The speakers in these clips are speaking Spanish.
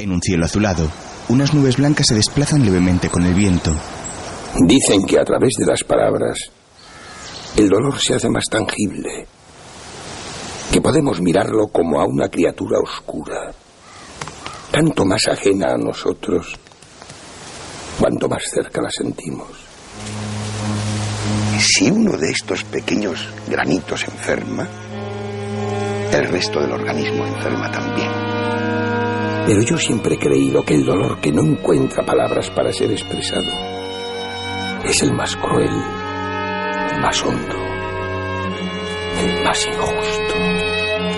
En un cielo azulado, unas nubes blancas se desplazan levemente con el viento. Dicen que a través de las palabras el dolor se hace más tangible, que podemos mirarlo como a una criatura oscura, tanto más ajena a nosotros cuanto más cerca la sentimos. Si uno de estos pequeños granitos enferma, el resto del organismo enferma también. Pero yo siempre he creído que el dolor que no encuentra palabras para ser expresado es el más cruel, el más hondo, el más injusto.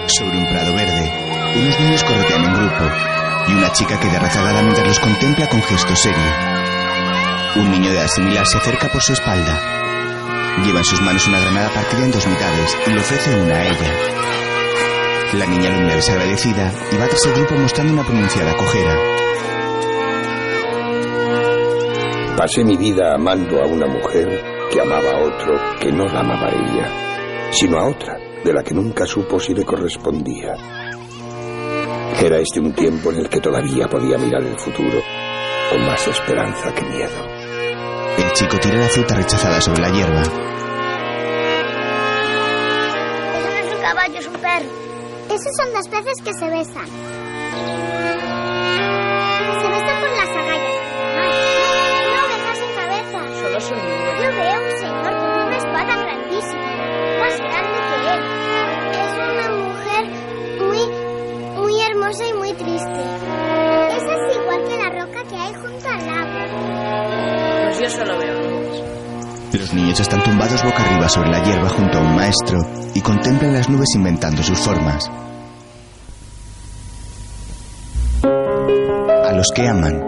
Sobre un prado verde, unos niños corretean en grupo y una chica queda rezagada mientras los contempla con gesto serio. Un niño de edad similar se acerca por su espalda. Lleva en sus manos una granada partida en dos mitades y le ofrece una a ella. La niña lo mira desagradecida y va tras el grupo mostrando una pronunciada cojera. Pasé mi vida amando a una mujer que amaba a otro que no la amaba a ella, sino a otra de la que nunca supo si le correspondía. Era este un tiempo en el que todavía podía mirar el futuro con más esperanza que miedo. El chico tira la fruta rechazada sobre la hierba. Eso no es un caballo, es un perro. Esos son dos peces que se besan. Se besan por las agallas. No, ovejas sin cabeza. Solo son nubes. Yo veo un señor con una espada grandísima, más grande que él. Es una mujer muy, muy hermosa y muy triste. Esa es igual que la roca que hay junto al agua. Pues yo solo veo. Los niños están tumbados boca arriba sobre la hierba junto a un maestro y contemplan las nubes inventando sus formas. A los que aman.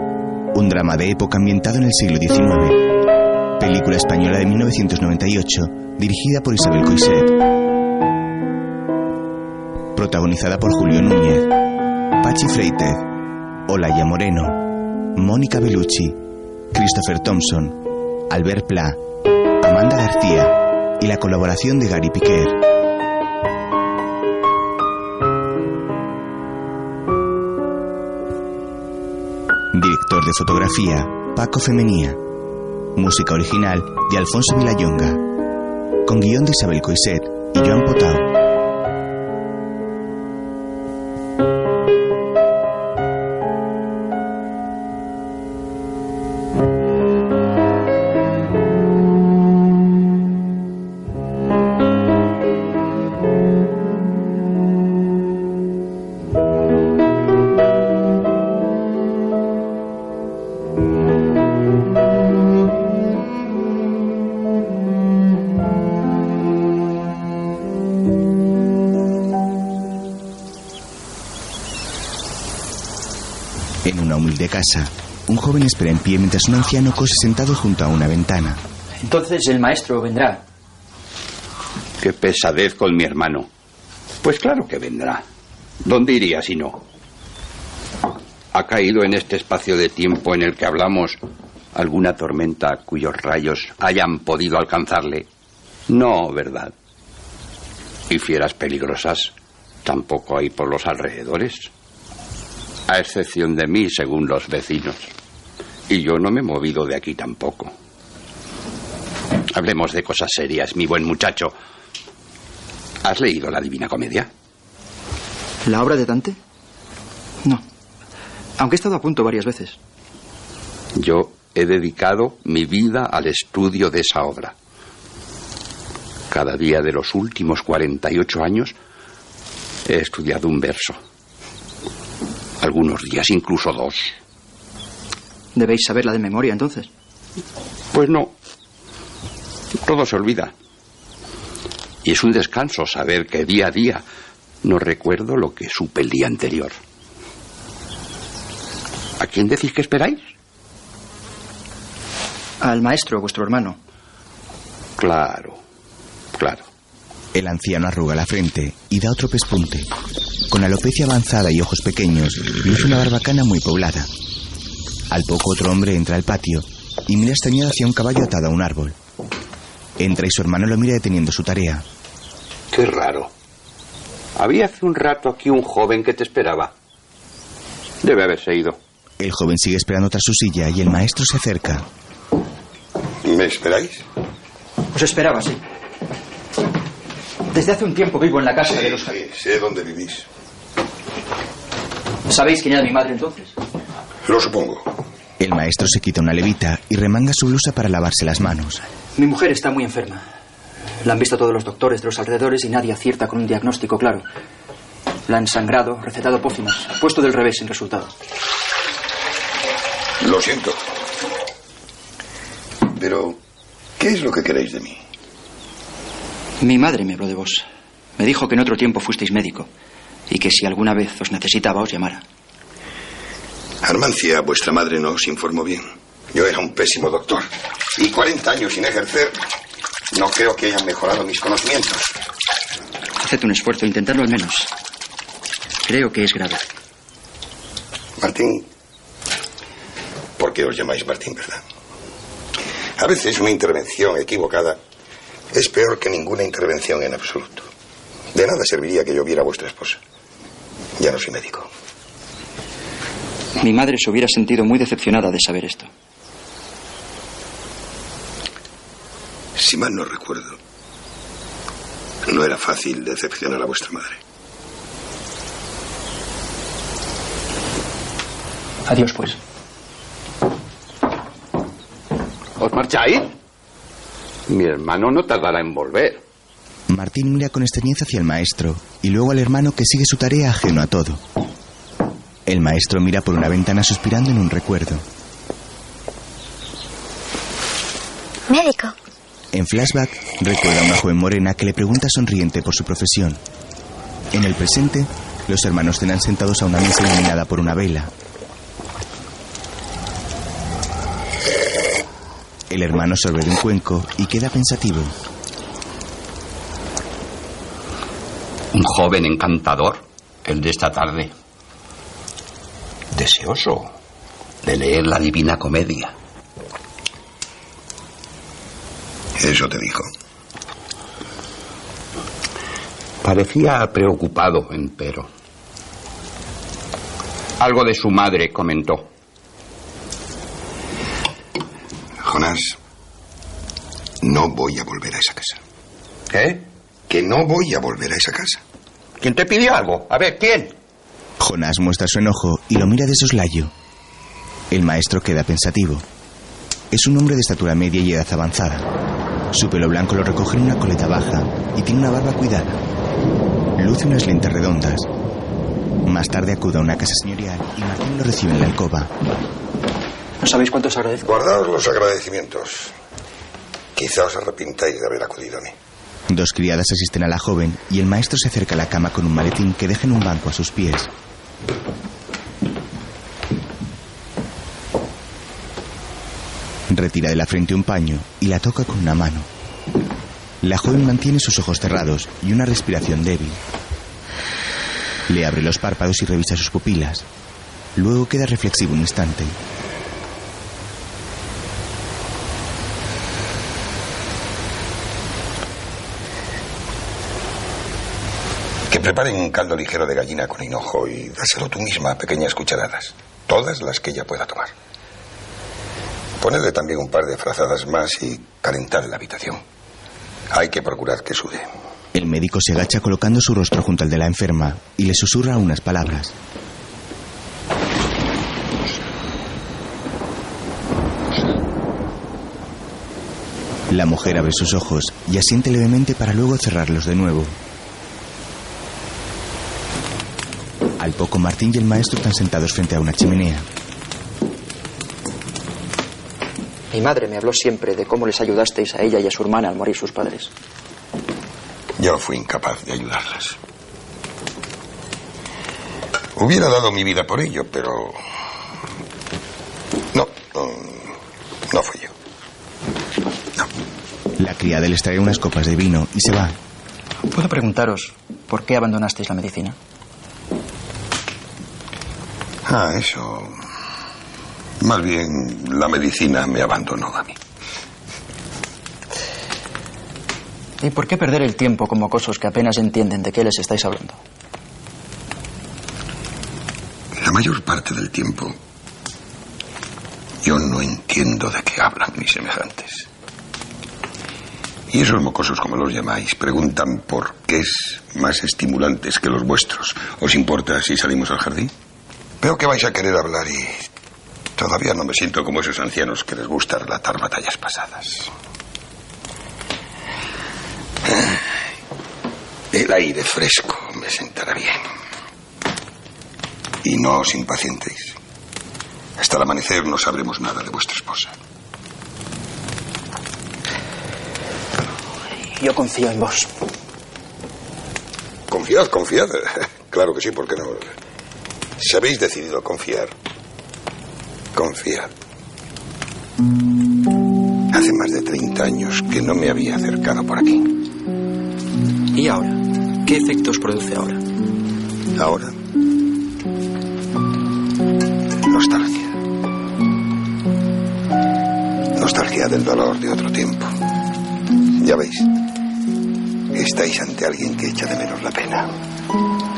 Un drama de época ambientado en el siglo XIX. Película española de 1998, dirigida por Isabel Coixet. Protagonizada por Julio Núñez, Pachi Freitez, Olaya Moreno, Mónica Bellucci, Christopher Thompson, Albert Pla, Amanda García y la colaboración de Gary Piquer. Director de fotografía, Paco Femenía. Música original de Alfonso Vilayonga. Con guion de Isabel Coiset y Joan Potau. Casa, un joven espera en pie mientras un anciano cose sentado junto a una ventana. Entonces el maestro vendrá. Qué pesadez con mi hermano. Pues claro que vendrá. ¿Dónde iría si no? ¿Ha caído en este espacio de tiempo en el que hablamos alguna tormenta cuyos rayos hayan podido alcanzarle? No, ¿verdad? Y fieras peligrosas tampoco hay por los alrededores. A excepción de mí, según los vecinos. Y yo no me he movido de aquí tampoco. Hablemos de cosas serias, mi buen muchacho. ¿Has leído la Divina Comedia? ¿La obra de Dante? No. Aunque he estado a punto varias veces. Yo he dedicado mi vida al estudio de esa obra. Cada día de los últimos 48 años he estudiado un verso. Algunos días incluso dos. Debéis saberla de memoria entonces. Pues no. Todo se olvida. Y es un descanso saber que día a día no recuerdo lo que supe el día anterior. ¿A quién decís que esperáis? Al maestro, vuestro hermano. Claro, claro. El anciano arruga la frente y da otro pespunte. Con alopecia avanzada y ojos pequeños, luce una barbacana muy poblada. Al poco otro hombre entra al patio y mira extrañado hacia un caballo atado a un árbol. Entra y su hermano lo mira deteniendo su tarea. Qué raro. Había hace un rato aquí un joven que te esperaba. Debe haberse ido. El joven sigue esperando tras su silla y el maestro se acerca. ¿Me esperáis? Os esperaba, sí. Desde hace un tiempo vivo en la casa de los... Sí, sé dónde vivís. ¿Sabéis quién era mi madre entonces? Lo supongo. El maestro se quita una levita y remanga su blusa para lavarse las manos. Mi mujer está muy enferma. La han visto todos los doctores de los alrededores y nadie acierta con un diagnóstico claro. La han sangrado, recetado pócimas, puesto del revés sin resultado. Lo siento. Pero, ¿qué es lo que queréis de mí? Mi madre me habló de vos. Me dijo que en otro tiempo fuisteis médico y que si alguna vez os necesitaba os llamara. Armancia, vuestra madre no os informó bien. Yo era un pésimo doctor. Y 40 años sin ejercer, no creo que hayan mejorado mis conocimientos. Haced un esfuerzo, intentadlo al menos. Creo que es grave. Martín, ¿por qué os llamáis Martín, verdad? A veces una intervención equivocada es peor que ninguna intervención en absoluto. De nada serviría que yo viera a vuestra esposa. Ya no soy médico. Mi madre se hubiera sentido muy decepcionada de saber esto. Si mal no recuerdo, no era fácil decepcionar a vuestra madre. Adiós, pues. ¿Os marcháis? Mi hermano no tardará en volver. Martín mira con extrañeza hacia el maestro y luego al hermano que sigue su tarea ajeno a todo. El maestro mira por una ventana suspirando en un recuerdo. Médico. En flashback, recuerda a una joven morena que le pregunta sonriente por su profesión. En el presente, los hermanos cenan sentados a una mesa iluminada por una vela. El hermano sorbe de un cuenco y queda pensativo. Un joven encantador, el de esta tarde. Deseoso de leer la Divina Comedia. Eso te dijo. Parecía preocupado, empero. Algo de su madre comentó. Jonás, no voy a volver a esa casa. ¿Qué? Que no voy a volver a esa casa. ¿Quién te pidió algo? A ver, ¿quién? Jonás muestra su enojo y lo mira de soslayo. El maestro queda pensativo. Es un hombre de estatura media y edad avanzada. Su pelo blanco lo recoge en una coleta baja y tiene una barba cuidada. Luce unas lentes redondas. Más tarde acude a una casa señorial y Martín lo recibe en la alcoba. ¿No sabéis cuánto os agradezco? Guardaos los agradecimientos. Quizá os arrepintáis de haber acudido a mí. Dos criadas asisten a la joven y el maestro se acerca a la cama con un maletín que deja en un banco a sus pies. Retira de la frente un paño y la toca con una mano. La joven mantiene sus ojos cerrados y una respiración débil. Le abre los párpados y revisa sus pupilas. Luego queda reflexivo un instante. Preparen un caldo ligero de gallina con hinojo y dáselo tú misma a pequeñas cucharadas. Todas las que ella pueda tomar. Ponedle también un par de frazadas más y calentar la habitación. Hay que procurar que sude. El médico se agacha colocando su rostro junto al de la enferma y le susurra unas palabras. La mujer abre sus ojos y asiente levemente para luego cerrarlos de nuevo. Al poco Martín y el maestro están sentados frente a una chimenea. Mi madre me habló siempre de cómo les ayudasteis a ella y a su hermana al morir sus padres. Yo fui incapaz de ayudarlas. Hubiera dado mi vida por ello, pero... No, no, no fui yo. La criada les trae unas copas de vino y se va. ¿Puedo preguntaros por qué abandonasteis la medicina? Ah, eso... Más bien, la medicina me abandonó a mí. ¿Y por qué perder el tiempo con mocosos que apenas entienden de qué les estáis hablando? La mayor parte del tiempo, yo no entiendo de qué hablan mis semejantes. Y esos mocosos, como los llamáis, preguntan por qué es más estimulantes que los vuestros. ¿Os importa si salimos al jardín? Veo que vais a querer hablar y todavía no me siento como esos ancianos que les gusta relatar batallas pasadas. El aire fresco me sentará bien. Y no os impacientéis. Hasta el amanecer no sabremos nada de vuestra esposa. Yo confío en vos. Confiad, confiad. Claro que sí, ¿por qué no? Si habéis decidido confiar, confiad. Hace más de 30 años que no me había acercado por aquí. ¿Y ahora? ¿Qué efectos produce ahora? Ahora. Nostalgia. Nostalgia del dolor de otro tiempo. Ya veis. Estáis ante alguien que echa de menos la pena.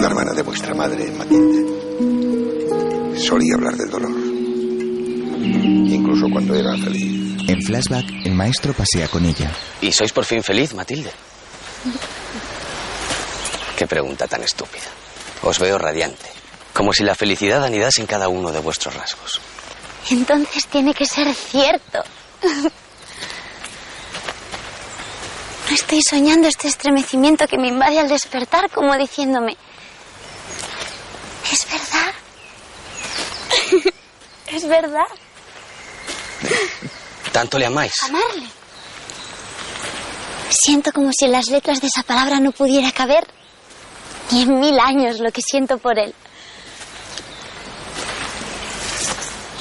La hermana de vuestra madre, Matilde, solía hablar del dolor. Incluso cuando era feliz. En flashback, el maestro pasea con ella. ¿Y sois por fin feliz, Matilde? Qué pregunta tan estúpida. Os veo radiante, como si la felicidad anidase en cada uno de vuestros rasgos. Entonces tiene que ser cierto. No estoy soñando este estremecimiento que me invade al despertar, como diciéndome, ¿es verdad? ¿Es verdad? ¿Tanto le amáis? Amarle. Siento como si en las letras de esa palabra no pudiera caber ni en mil años lo que siento por él.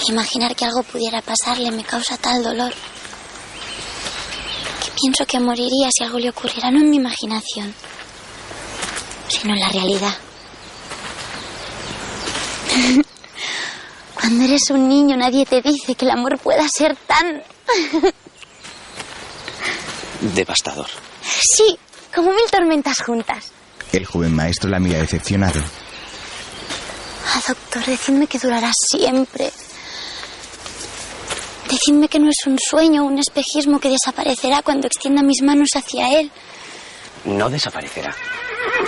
Imaginar que algo pudiera pasarle me causa tal dolor que pienso que moriría si algo le ocurriera, no en mi imaginación, sino en la realidad. Cuando eres un niño nadie te dice que el amor pueda ser tan... Devastador. Sí, como mil tormentas juntas. El joven maestro la mira decepcionado. Ah, doctor, decidme que durará siempre. Decidme que no es un sueño o un espejismo que desaparecerá cuando extienda mis manos hacia él. No desaparecerá.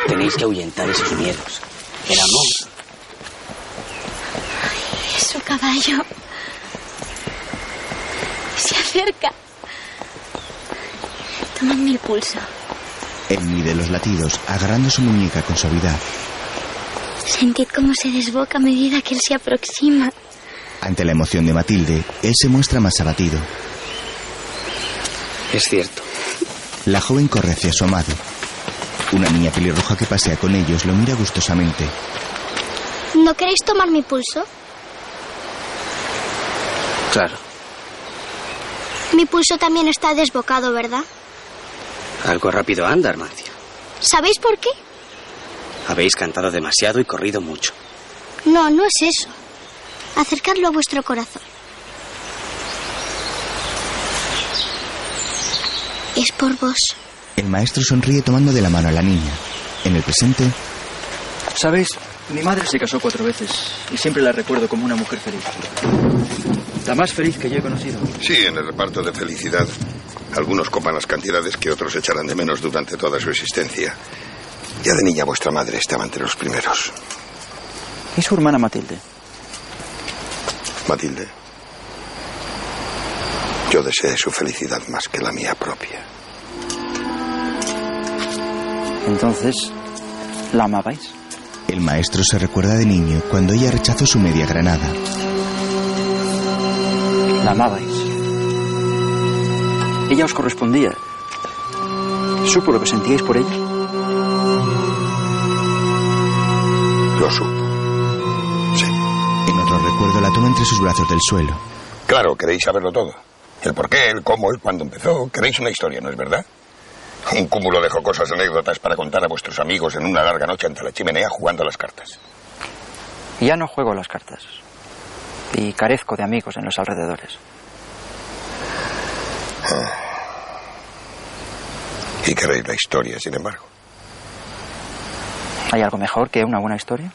Tenéis que ahuyentar esos miedos. El amor. Su caballo. Se acerca. Tomadme el pulso. Él mide los latidos, agarrando su muñeca con suavidad. Sentid cómo se desboca a medida que él se aproxima. Ante la emoción de Matilde, él se muestra más abatido. Es cierto. La joven corre hacia su amado. Una niña pelirroja que pasea con ellos lo mira gustosamente. ¿No queréis tomar mi pulso? Claro. Mi pulso también está desbocado, ¿verdad? Algo rápido anda, Armancia. ¿Sabéis por qué? Habéis cantado demasiado y corrido mucho. No, no es eso. Acercarlo a vuestro corazón. Es por vos. El maestro sonríe tomando de la mano a la niña. En el presente, ¿Sabéis? Mi madre se casó cuatro veces y siempre la recuerdo como una mujer feliz. La más feliz que yo he conocido. Sí, en el reparto de felicidad. Algunos copan las cantidades que otros echarán de menos durante toda su existencia. Ya de niña vuestra madre estaba entre los primeros. ¿Y su hermana Matilde? Matilde. Yo deseé su felicidad más que la mía propia. Entonces, ¿la amabais? el maestro se recuerda de niño cuando ella rechazó su media granada. La amabais. Ella os correspondía. ¿Supo lo que sentíais por ella? Lo supo. Sí. En otro recuerdo la toma entre sus brazos del suelo. Claro, queréis saberlo todo. El por qué, el cómo, el cuándo empezó. Queréis una historia, ¿no es verdad? Un cúmulo de jocosas anécdotas para contar a vuestros amigos en una larga noche ante la chimenea jugando a las cartas. Ya no juego a las cartas. Y carezco de amigos en los alrededores. Y queréis la historia, sin embargo. ¿Hay algo mejor que una buena historia?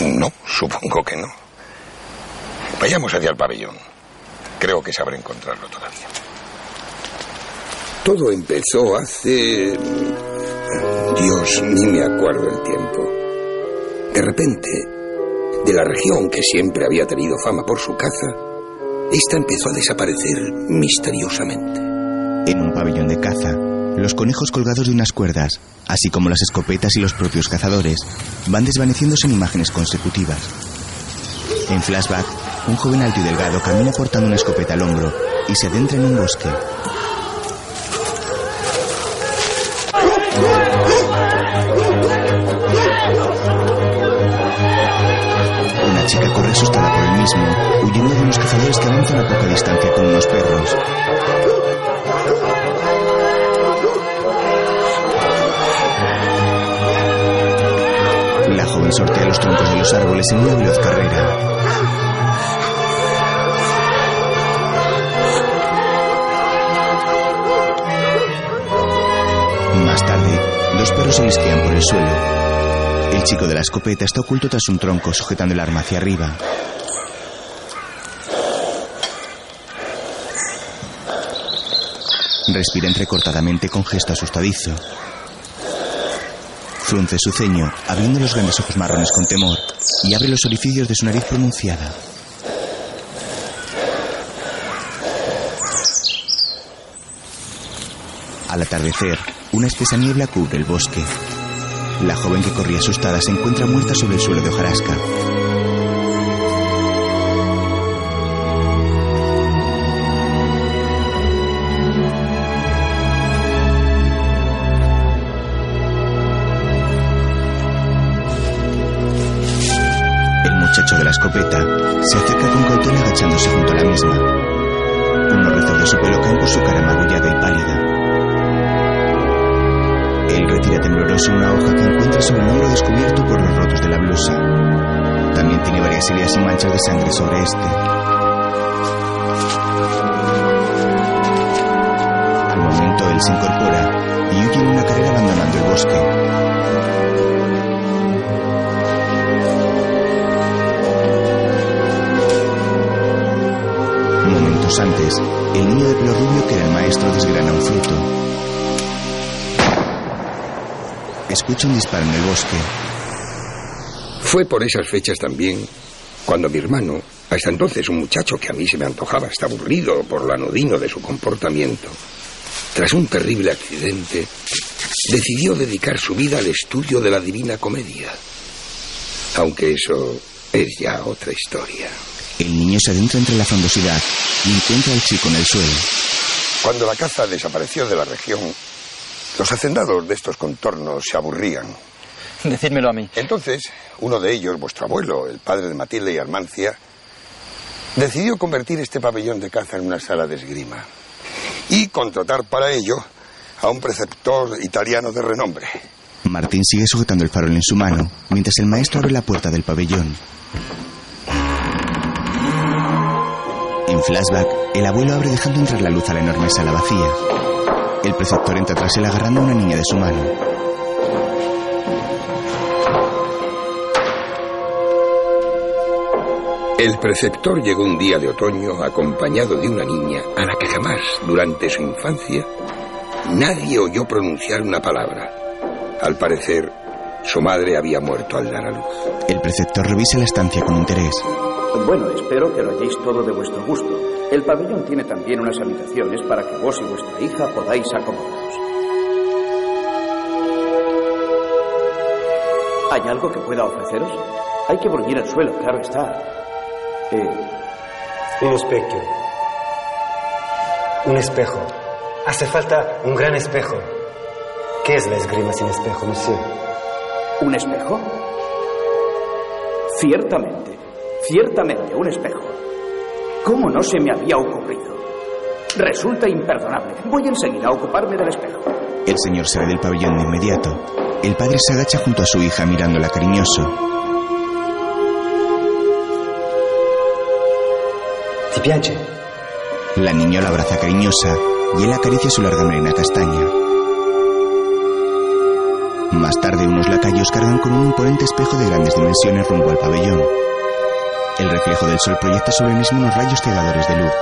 No, supongo que no. Vayamos hacia el pabellón. Creo que sabré encontrarlo todavía. Todo empezó hace... Dios, ni me acuerdo el tiempo. De repente, de la región que siempre había tenido fama por su caza, esta empezó a desaparecer misteriosamente. En un pabellón de caza, los conejos colgados de unas cuerdas, así como las escopetas y los propios cazadores, van desvaneciéndose en imágenes consecutivas. En flashback, un joven alto y delgado camina portando una escopeta al hombro y se adentra en un bosque. Huyendo de unos cazadores que avanzan a poca distancia con unos perros. La joven sortea los troncos de los árboles en una veloz carrera. Más tarde, dos perros se lisquean por el suelo. El chico de la escopeta está oculto tras un tronco, sujetando el arma hacia arriba. Respira entrecortadamente con gesto asustadizo. Frunce su ceño, abriendo los grandes ojos marrones con temor, y abre los orificios de su nariz pronunciada. Al atardecer, una espesa niebla cubre el bosque. La joven que corría asustada se encuentra muerta sobre el suelo de hojarasca. La escopeta se acerca con cautela agachándose junto a la misma. Unos rizos de su pelo caen por su cara magullada y pálida. Él retira tembloroso una hoja que encuentra sobre el hombro descubierto por los rotos de la blusa. También tiene varias heridas y manchas de sangre sobre este. Al momento él se incorpora y huye en una carrera abandonando el bosque. Antes, el niño de pelo rubio que el maestro desgrana un fruto. Escucha un disparo en el bosque. Fue por esas fechas también cuando mi hermano, hasta entonces un muchacho que a mí se me antojaba hasta aburrido por lo anodino de su comportamiento, tras un terrible accidente, decidió dedicar su vida al estudio de la Divina Comedia. Aunque eso es ya otra historia. El niño se adentra entre la frondosidad y encuentra al chico en el suelo. Cuando la caza desapareció de la región, los hacendados de estos contornos se aburrían. Decídmelo a mí. Entonces, uno de ellos, vuestro abuelo, el padre de Matilde y Armancia, decidió convertir este pabellón de caza en una sala de esgrima y contratar para ello a un preceptor italiano de renombre. Martín sigue sujetando el farol en su mano mientras el maestro abre la puerta del pabellón. En flashback, el abuelo abre dejando entrar la luz a la enorme sala vacía. El preceptor entra tras él agarrando a una niña de su mano. El preceptor llegó un día de otoño acompañado de una niña a la que jamás, durante su infancia, nadie oyó pronunciar una palabra. Al parecer, su madre había muerto al dar a luz. El preceptor revisa la estancia con interés. Bueno, espero que lo halléis todo de vuestro gusto. El pabellón tiene también unas habitaciones para que vos y vuestra hija podáis acomodaros. ¿Hay algo que pueda ofreceros? Hay que volver al suelo, claro está. Eh, Un espejo. Un espejo. Hace falta un gran espejo. ¿Qué es la esgrima sin espejo, monsieur? ¿Un espejo? Ciertamente, ciertamente, un espejo. ¿Cómo no se me había ocurrido? Resulta imperdonable. Voy enseguida a ocuparme del espejo. El señor sale del pabellón de inmediato. El padre se agacha junto a su hija mirándola cariñoso. ¿Te piace? La niña la abraza cariñosa y él acaricia su larga melena castaña. Más tarde, unos lacayos cargan con un imponente espejo de grandes dimensiones rumbo al pabellón. El reflejo del sol proyecta sobre el mismo unos rayos cegadores de luz.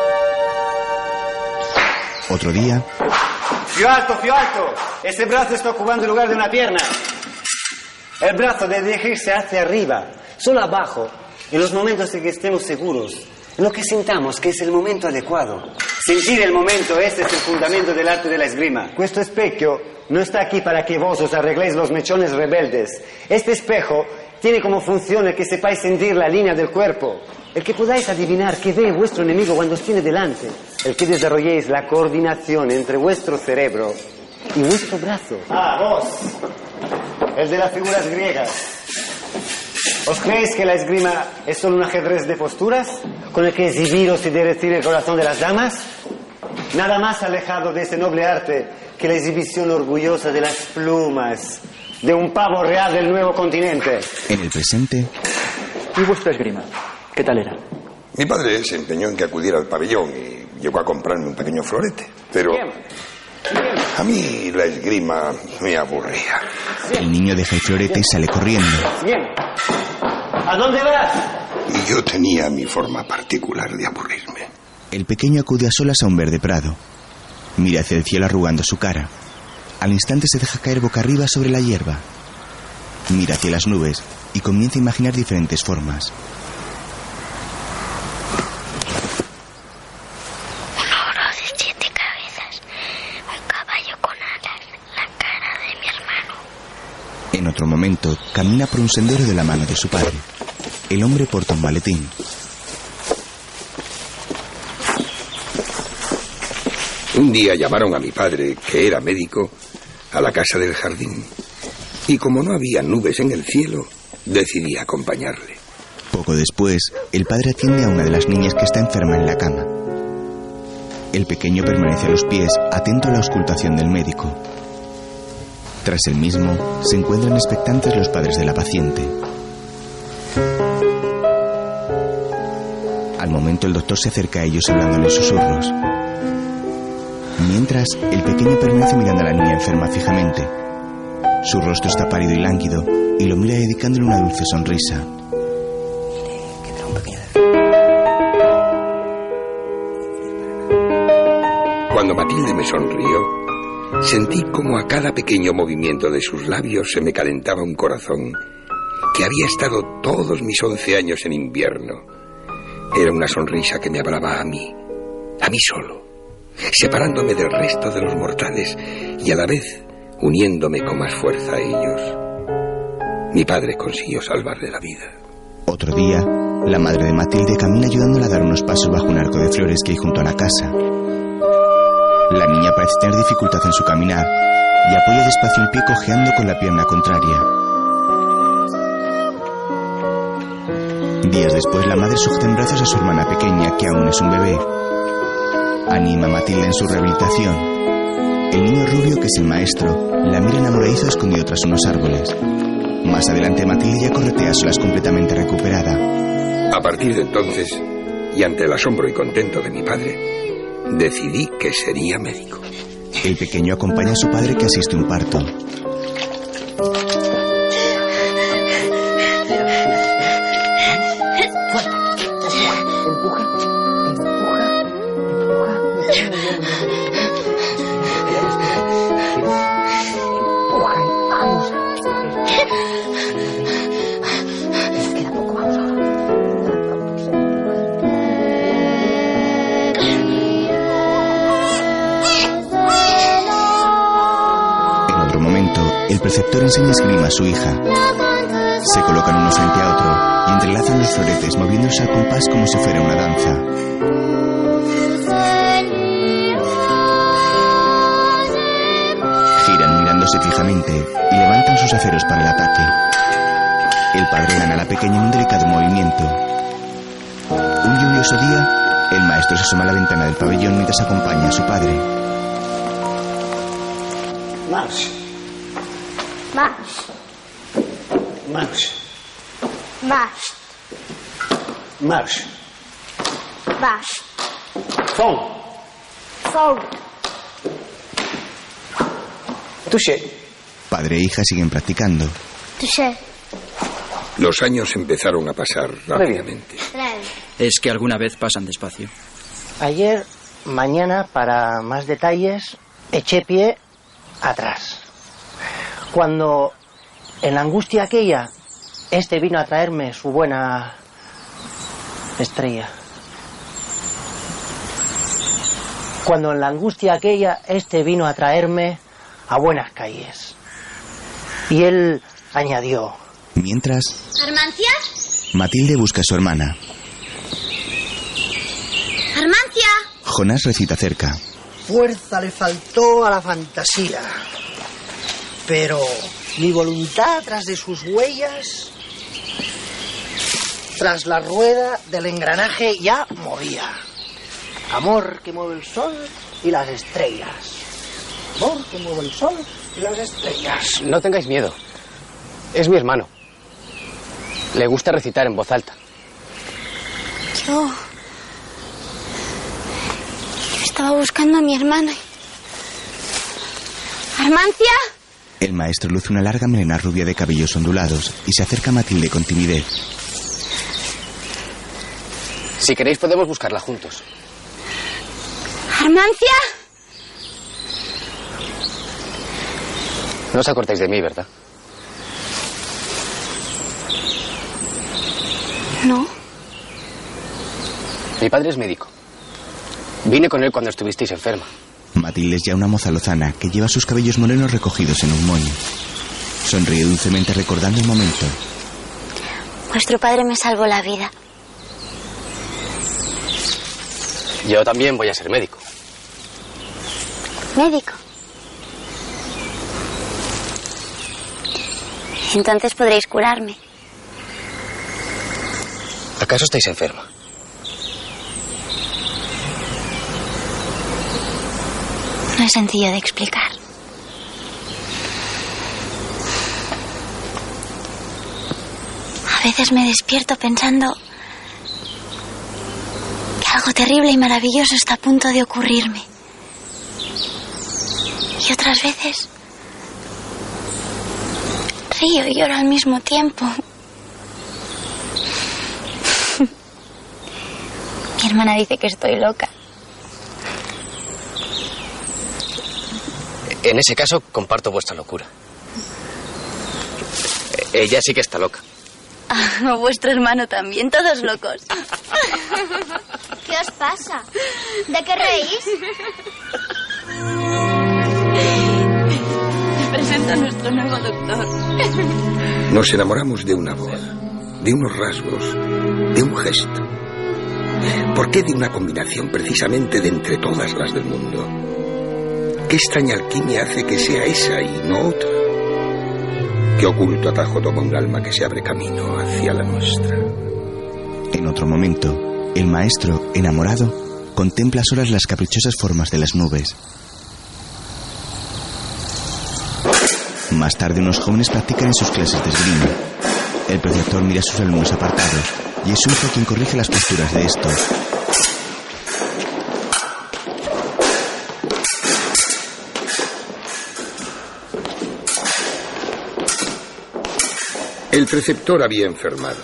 Otro día, Più alto, più alto. Ese brazo está ocupando el lugar de una pierna. El brazo debe dirigirse hacia arriba, solo abajo, en los momentos en que estemos seguros, en lo que sintamos que es el momento adecuado. Sentir el momento, este es el fundamento del arte de la esgrima. Questo especchio no está aquí para que vos os arregléis los mechones rebeldes. Este espejo tiene como función el que sepáis sentir la línea del cuerpo, el que podáis adivinar qué ve vuestro enemigo cuando os tiene delante, el que desarrolléis la coordinación entre vuestro cerebro y vuestro brazo. Ah, vos, el de las figuras griegas. ¿Os creéis que la esgrima es solo un ajedrez de posturas con el que exhibiros y derretir el corazón de las damas? Nada más alejado de ese noble arte que la exhibición orgullosa de las plumas de un pavo real del nuevo continente. en el presente, ¿Y vuestra esgrima? ¿Qué tal era? Mi padre se empeñó en que acudiera al pabellón y llegó a comprarme un pequeño florete. Pero a mí la esgrima me aburría. el niño deja el florete y sale corriendo. Bien. ¿A dónde vas? Y yo tenía mi forma particular de aburrirme. El pequeño acude a solas a un verde prado. Mira hacia el cielo arrugando su cara. Al instante se deja caer boca arriba sobre la hierba. Mira hacia las nubes y comienza a imaginar diferentes formas. Un oro de siete cabezas. Un caballo con alas. La cara de mi hermano. En otro momento, camina por un sendero de la mano de su padre. El hombre porta un maletín. Un día llamaron a mi padre, que era médico, a la casa del jardín. Y como no había nubes en el cielo, decidí acompañarle. Poco después, el padre atiende a una de las niñas que está enferma en la cama. El pequeño permanece a los pies, atento a la auscultación del médico. Tras el mismo, se encuentran expectantes los padres de la paciente. Al momento, el doctor se acerca a ellos hablándole en susurros. Mientras, el pequeño permanece mirando a la niña enferma fijamente. Su rostro está pálido y lánguido, y lo mira dedicándole una dulce sonrisa. Cuando Matilde me sonrió, sentí como a cada pequeño movimiento de sus labios se me calentaba un corazón que había estado todos mis once años en invierno. Era una sonrisa que me hablaba a mí, a mí solo, separándome del resto de los mortales y a la vez uniéndome con más fuerza a ellos. Mi padre consiguió salvarle la vida. Otro día, la madre de Matilde camina ayudándola a dar unos pasos bajo un arco de flores que hay junto a la casa. La niña parece tener dificultad en su caminar y apoya despacio el pie cojeando con la pierna contraria. Días después, la madre sujeta en brazos a su hermana pequeña, que aún es un bebé. Anima a Matilde en su rehabilitación. El niño rubio, que es el maestro, la mira enamoradizo escondido tras unos árboles. Más adelante, Matilde ya corretea solas completamente recuperada. A partir de entonces, y ante el asombro y contento de mi padre, decidí que sería médico. El pequeño acompaña a su padre que asiste a un parto. Enseña esgrima a su hija. Se colocan uno frente a otro y entrelazan los floretes moviéndose al compás como si fuera una danza. Giran mirándose fijamente y levantan sus aceros para el ataque. El padre gana a la pequeña en un delicado movimiento. Un lluvioso día, el maestro se asoma a la ventana del pabellón mientras acompaña a su padre. March. March. March. March. March. Phone. Phone. Touché. Padre e hija siguen practicando. Touché. Los años empezaron a pasar rápidamente. Es que alguna vez pasan despacio. Ayer, mañana, para más detalles, eché pie atrás. Cuando, en la angustia aquella, este vino a traerme su buena estrella. Cuando en la angustia aquella, este vino a traerme a buenas calles. Y él añadió, Mientras, ¿Armancia? Matilde busca a su hermana. ¿Armancia? Jonás recita cerca. Fuerza le faltó a la fantasía, pero mi voluntad tras de sus huellas, tras la rueda del engranaje ya movía. Amor que mueve el sol y las estrellas. Amor que mueve el sol y las estrellas. No tengáis miedo. Es mi hermano. Le gusta recitar en voz alta. Yo. Yo estaba buscando a mi hermana. ¿Armancia? El maestro luce una larga melena rubia de cabellos ondulados y se acerca a Matilde con timidez. Si queréis podemos buscarla juntos. ¿Armancia? No os acordáis de mí, ¿verdad? No. Mi padre es médico. Vine con él cuando estuvisteis enferma. Matilde es ya una moza lozana que lleva sus cabellos morenos recogidos en un moño. Sonríe dulcemente recordando el momento. Vuestro padre me salvó la vida. Yo también voy a ser médico. Médico. Entonces podréis curarme. ¿Acaso estáis enferma? No es sencillo de explicar. A veces me despierto pensando algo terrible y maravilloso está a punto de ocurrirme. Y otras veces río y lloro al mismo tiempo. Mi hermana dice que estoy loca. En ese caso, comparto vuestra locura. Ella sí que está loca. Ah, vuestro hermano también, todos locos. ¿Qué os pasa? ¿De qué reís? Presento a nuestro nuevo doctor. Nos enamoramos de una voz, de unos rasgos, de un gesto. ¿Por qué de una combinación precisamente de entre todas las del mundo? ¿Qué extraña alquimia hace que sea esa y no otra? ¿Qué oculto atajo toma un alma que se abre camino hacia la nuestra? En otro momento, el maestro, enamorado, contempla solas las caprichosas formas de las nubes. Más tarde, unos jóvenes practican en sus clases de esgrima. El preceptor mira a sus alumnos apartados y es hijo quien corrige las posturas de estos. El preceptor había enfermado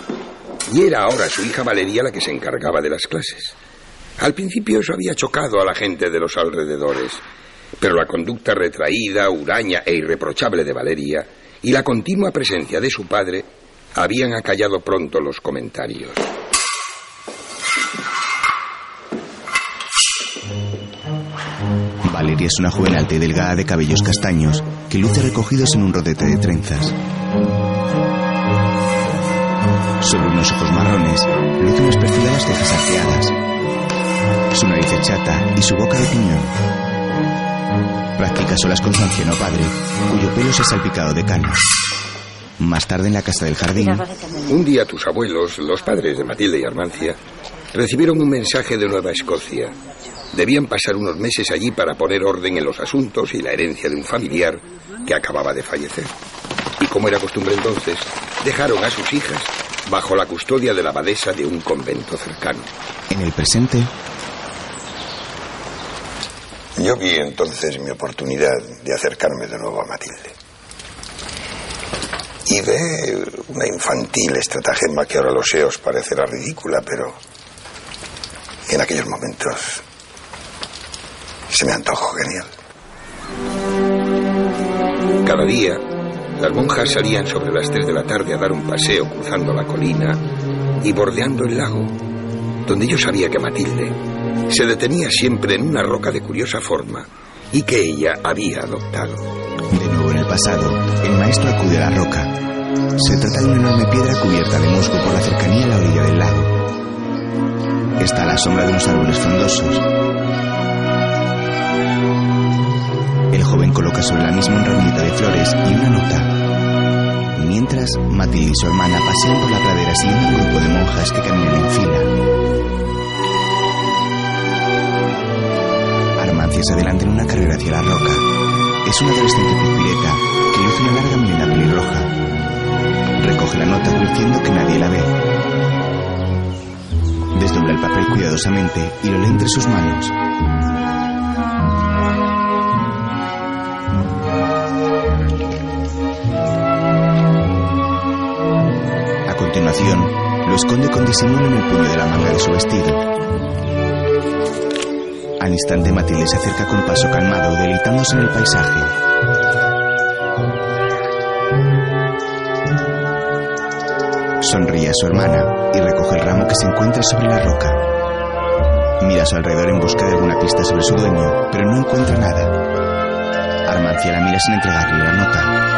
y era ahora su hija Valeria la que se encargaba de las clases. Al principio eso había chocado a la gente de los alrededores, pero la conducta retraída, huraña e irreprochable de Valeria y la continua presencia de su padre habían acallado pronto los comentarios. Valeria es una joven alta y delgada de cabellos castaños que luce recogidos en un rodete de trenzas. Sobre unos ojos marrones luce unas perfiladas cejas arqueadas. Su nariz es chata y su boca de piñón. Practica solas con su anciano padre, cuyo pelo se ha salpicado de canas. Más tarde en la casa del jardín, Un día tus abuelos, los padres de Matilde y Armancia, recibieron un mensaje de Nueva Escocia. Debían pasar unos meses allí para poner orden en los asuntos y la herencia de un familiar que acababa de fallecer. Y como era costumbre entonces, dejaron a sus hijas bajo la custodia de la abadesa de un convento cercano. en el presente, Yo vi entonces mi oportunidad de acercarme de nuevo a Matilde. y ve una infantil estratagema que ahora a los EOS parecerá ridícula, pero en aquellos momentos se me antojó genial. Cada día, las monjas salían sobre las 3 de la tarde a dar un paseo cruzando la colina y bordeando el lago, donde yo sabía que Matilde se detenía siempre en una roca de curiosa forma y que ella había adoptado. De nuevo en el pasado, el maestro acude a la roca. Se trata de una enorme piedra cubierta de musgo por la cercanía a la orilla del lago. Está a la sombra de unos árboles frondosos. El joven coloca sobre la misma un ramito de flores y una nota. Mientras, Matilde y su hermana pasean por la pradera siguiendo un grupo de monjas que caminan en fila. Armancia se adelanta en una carrera hacia la roca. Es una adolescente pizpireta que luce una larga melena pelirroja. Recoge la nota diciendo que nadie la ve. Desdobla el papel cuidadosamente y lo lee entre sus manos. Continuación, lo esconde con disimulo en el puño de la manga de su vestido. Al instante Matilde se acerca con paso calmado, deleitándose en el paisaje. Sonríe a su hermana y recoge el ramo que se encuentra sobre la roca. Mira a su alrededor en busca de alguna pista sobre su dueño, pero no encuentra nada. Armancia la mira sin entregarle la nota.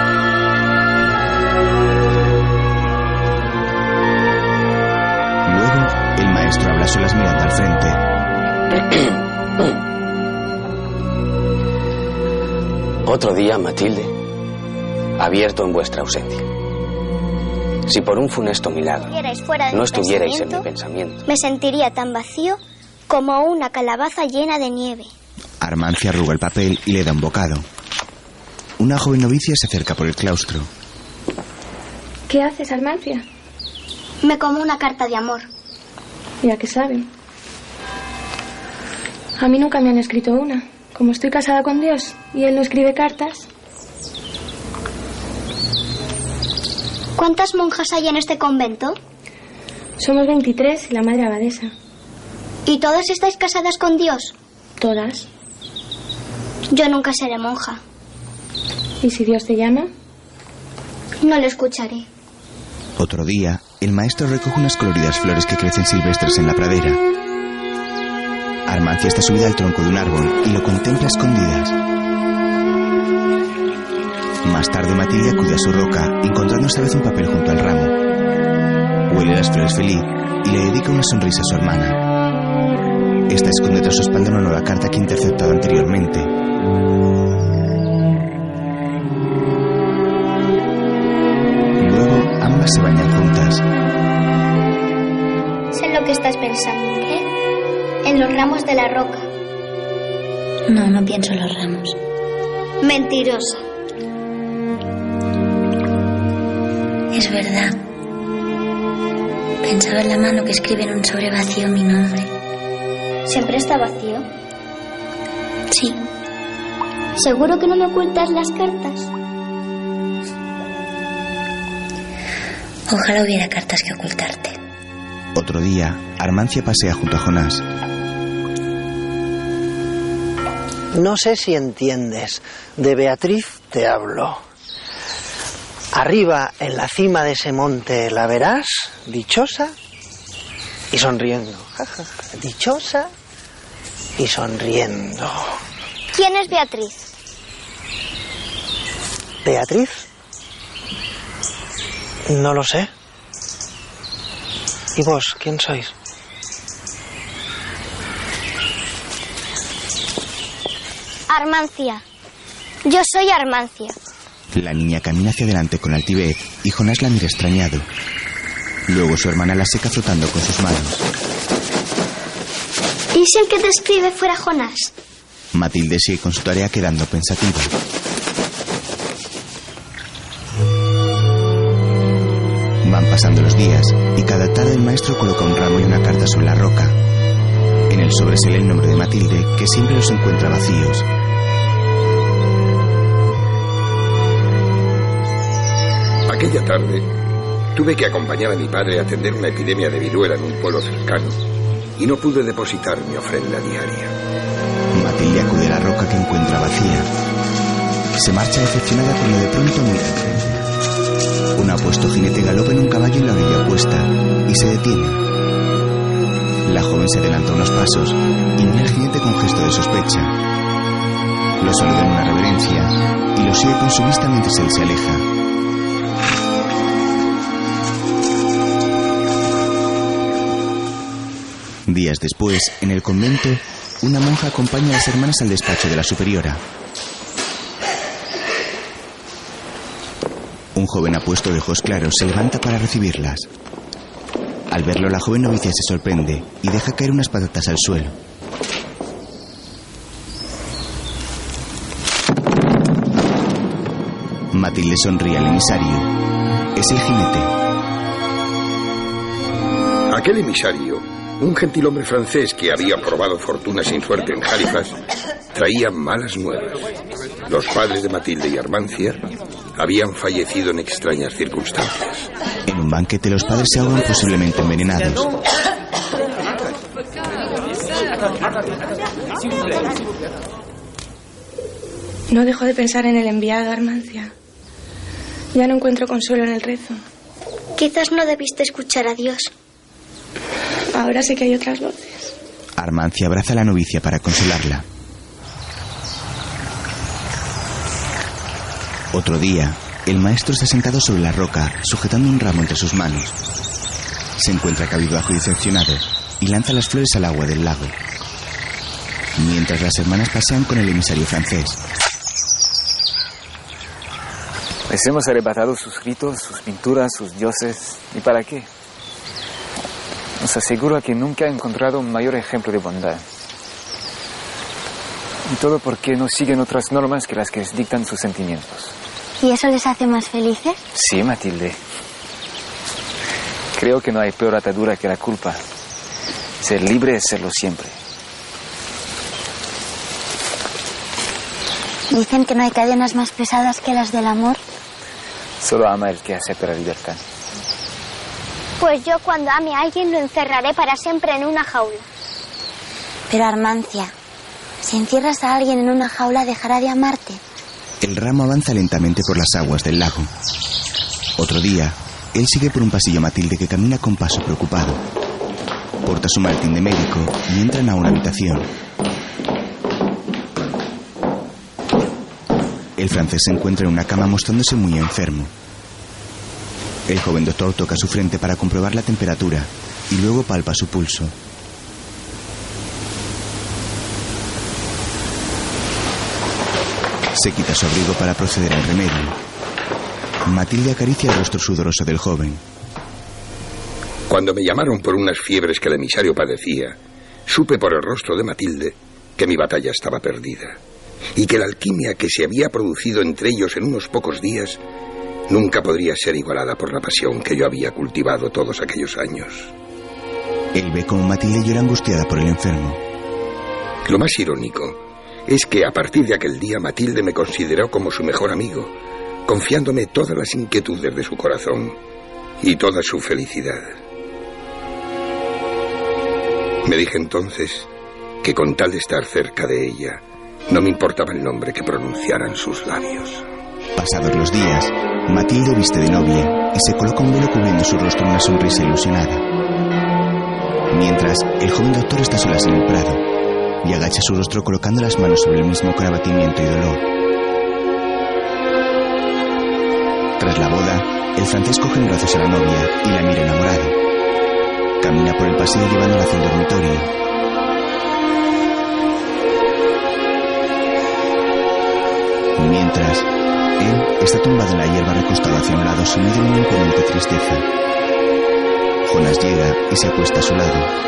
Solas mirando al frente. Otro día, Matilde, abierto en vuestra ausencia. Si por un funesto milagro fuera no estuvierais en mi pensamiento, pensamiento, Me sentiría tan vacío como una calabaza llena de nieve. Armancia arruga el papel y le da un bocado. Una joven novicia se acerca por el claustro. ¿Qué haces, Armancia? Me como una carta de amor. Ya que saben. A mí nunca me han escrito una. Como estoy casada con Dios y Él no escribe cartas, ¿Cuántas monjas hay en este convento? somos 23 y la madre abadesa. ¿Y todas estáis casadas con Dios? Todas. Yo nunca seré monja. ¿Y si Dios te llama? No lo escucharé. Otro día, el maestro recoge unas coloridas flores que crecen silvestres en la pradera. Armancia está subida al tronco de un árbol y lo contempla a escondidas. Más tarde Matilde acude a su roca, encontrando esta vez un papel junto al ramo. Huele las flores feliz y le dedica una sonrisa a su hermana. Esta esconde tras su espalda una nueva carta que ha interceptado anteriormente. Luego ambas se bañan juntas. En los ramos de la roca. No, no pienso en los ramos. Mentirosa. Es verdad. Pensaba en la mano que escribe en un sobre vacío mi nombre. ¿Siempre está vacío? Sí. ¿Seguro que no me ocultas las cartas? Ojalá hubiera cartas que ocultarte. Otro día, Armancia pasea junto a Jonás. No sé si entiendes. De Beatriz te hablo. Arriba, en la cima de ese monte, la verás, dichosa y sonriendo. Ja, ja, ja. Dichosa y sonriendo. ¿Quién es Beatriz? ¿Beatriz? No lo sé. ¿Y vos, quién sois? Armancia. Yo soy Armancia. La niña camina hacia adelante con altivez y Jonás la mira extrañado. Luego su hermana la seca frotando con sus manos. ¿Y si el que te escribe fuera Jonás? Matilde sigue con su tarea quedando pensativa. Van pasando los días y el maestro coloca un ramo y una carta sobre la roca. En el sobre se lee el nombre de Matilde, que siempre los encuentra vacíos. Aquella tarde tuve que acompañar a mi padre a atender una epidemia de viruela en un pueblo cercano y no pude depositar mi ofrenda diaria. Matilde acude a la roca que encuentra vacía. Se marcha decepcionada cuando de pronto mira. Un apuesto jinete galopa en un caballo en la orilla opuesta y se detiene. La joven se adelanta unos pasos y mira al jinete con gesto de sospecha. Lo saluda en una reverencia y lo sigue con su vista mientras él se aleja. Días después, en el convento, una monja acompaña a las hermanas al despacho de la superiora. Un joven apuesto de ojos claros se levanta para recibirlas. Al verlo, la joven novicia se sorprende y deja caer unas patatas al suelo. Matilde sonríe al emisario. Es el jinete. Aquel emisario, un gentilhombre francés que había probado fortuna sin suerte en Halifax, traía malas nuevas. Los padres de Matilde y Armancia habían fallecido en extrañas circunstancias. En un banquete los padres se ahogan posiblemente envenenados. No dejo de pensar en el enviado, Armancia. Ya no encuentro consuelo en el rezo. Quizás no debiste escuchar a Dios. Ahora sé que hay otras voces. Armancia abraza a la novicia para consolarla. Otro día, el maestro está sentado sobre la roca, sujetando un ramo entre sus manos. Se encuentra cabizbajo y decepcionado y lanza las flores al agua del lago. Mientras las hermanas pasean con el emisario francés. Les hemos arrebatado sus ritos, sus pinturas, sus dioses. ¿Y para qué? Nos aseguro que nunca he encontrado un mayor ejemplo de bondad. Y todo porque no siguen otras normas que las que les dictan sus sentimientos. ¿Y eso les hace más felices? Sí, Matilde. Creo que no hay peor atadura que la culpa. Ser libre es serlo siempre. Dicen que no hay cadenas más pesadas que las del amor. Solo ama el que acepta la libertad. Pues yo cuando ame a alguien lo encerraré para siempre en una jaula. Pero Armancia, si encierras a alguien en una jaula dejará de amarte. El ramo avanza lentamente por las aguas del lago. Otro día, él sigue por un pasillo Matilde que camina con paso preocupado. Porta su maletín de médico y entran a una habitación. El francés se encuentra en una cama mostrándose muy enfermo. El joven doctor toca su frente para comprobar la temperatura y luego palpa su pulso. Se quita su abrigo para proceder al remedio. Matilde acaricia el rostro sudoroso del joven. Cuando me llamaron por unas fiebres que el emisario padecía, supe por el rostro de Matilde que mi batalla estaba perdida y que la alquimia que se había producido entre ellos en unos pocos días nunca podría ser igualada por la pasión que yo había cultivado todos aquellos años. Él ve como Matilde llora angustiada por el enfermo. Lo más irónico es que a partir de aquel día Matilde me consideró como su mejor amigo, confiándome todas las inquietudes de su corazón y toda su felicidad. Me dije entonces que con tal de estar cerca de ella, no me importaba el nombre que pronunciaran sus labios. Pasados los días, Matilde viste de novia y se coloca un velo cubriendo su rostro en una sonrisa ilusionada. Mientras, el joven doctor está solas en el prado y agacha su rostro colocando las manos sobre el mismo con abatimiento y dolor. Tras la boda, el francés coge en brazos a la novia y la mira enamorado. Camina por el pasillo llevándola hacia el dormitorio. Mientras, él está tumbado en la hierba recostado hacia un lado sumido en una imponente tristeza. Jonas llega y se acuesta a su lado.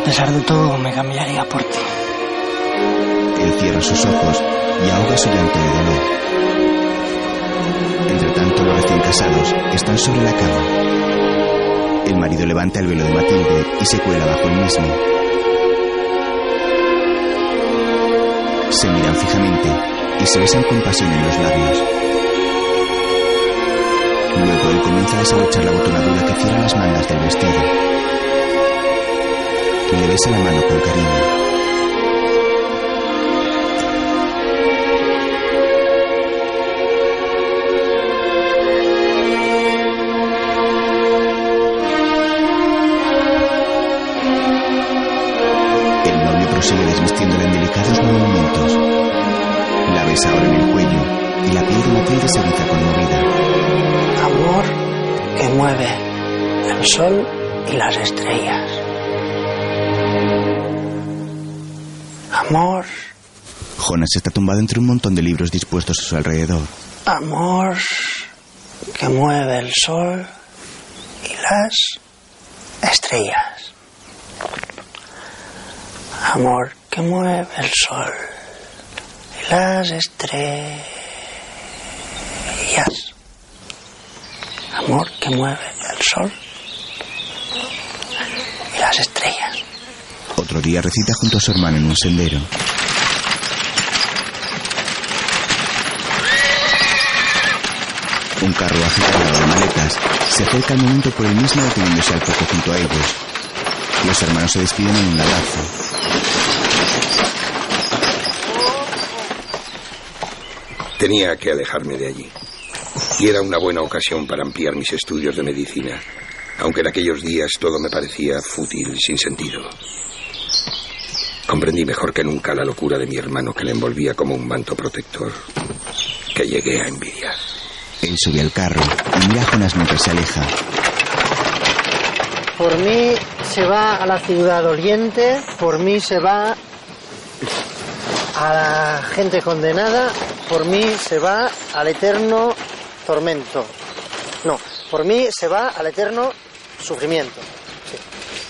A pesar de todo, me cambiaría por ti. Él cierra sus ojos y ahoga su llanto de dolor. Entre tanto, los recién casados están sobre la cama. El marido levanta el velo de Matilde y se cuela bajo el mismo. Se miran fijamente y se besan con pasión en los labios. Luego él comienza a desabrochar la botonadura que cierra las mangas del vestido. Le besa la mano con cariño. El novio prosigue desvistiéndola en delicados movimientos. La besa ahora en el cuello y la piel de Matilde se eriza conmovida. Amor que mueve el sol y las estrellas. Amor, Jonas está tumbado entre un montón de libros dispuestos a su alrededor. amor que mueve el sol y las estrellas. Amor que mueve el sol y las estrellas. Amor que mueve el sol y las estrellas. Otro día recita junto a su hermano en un sendero. Un carruaje cargado de maletas se acerca al momento por el mismo deteniéndose al poco junto a ellos. Los hermanos se despiden en un abrazo. Tenía que alejarme de allí. Y era una buena ocasión para ampliar mis estudios de medicina, aunque en aquellos días todo me parecía fútil, sin sentido. Comprendí mejor que nunca la locura de mi hermano que le envolvía como un manto protector, que llegué a envidiar. Él sube al carro y mira a Jonas mientras se aleja. Por mí se va a la ciudad doliente, por mí se va a la gente condenada, por mí se va al eterno tormento. No, por mí se va al eterno sufrimiento. Sí,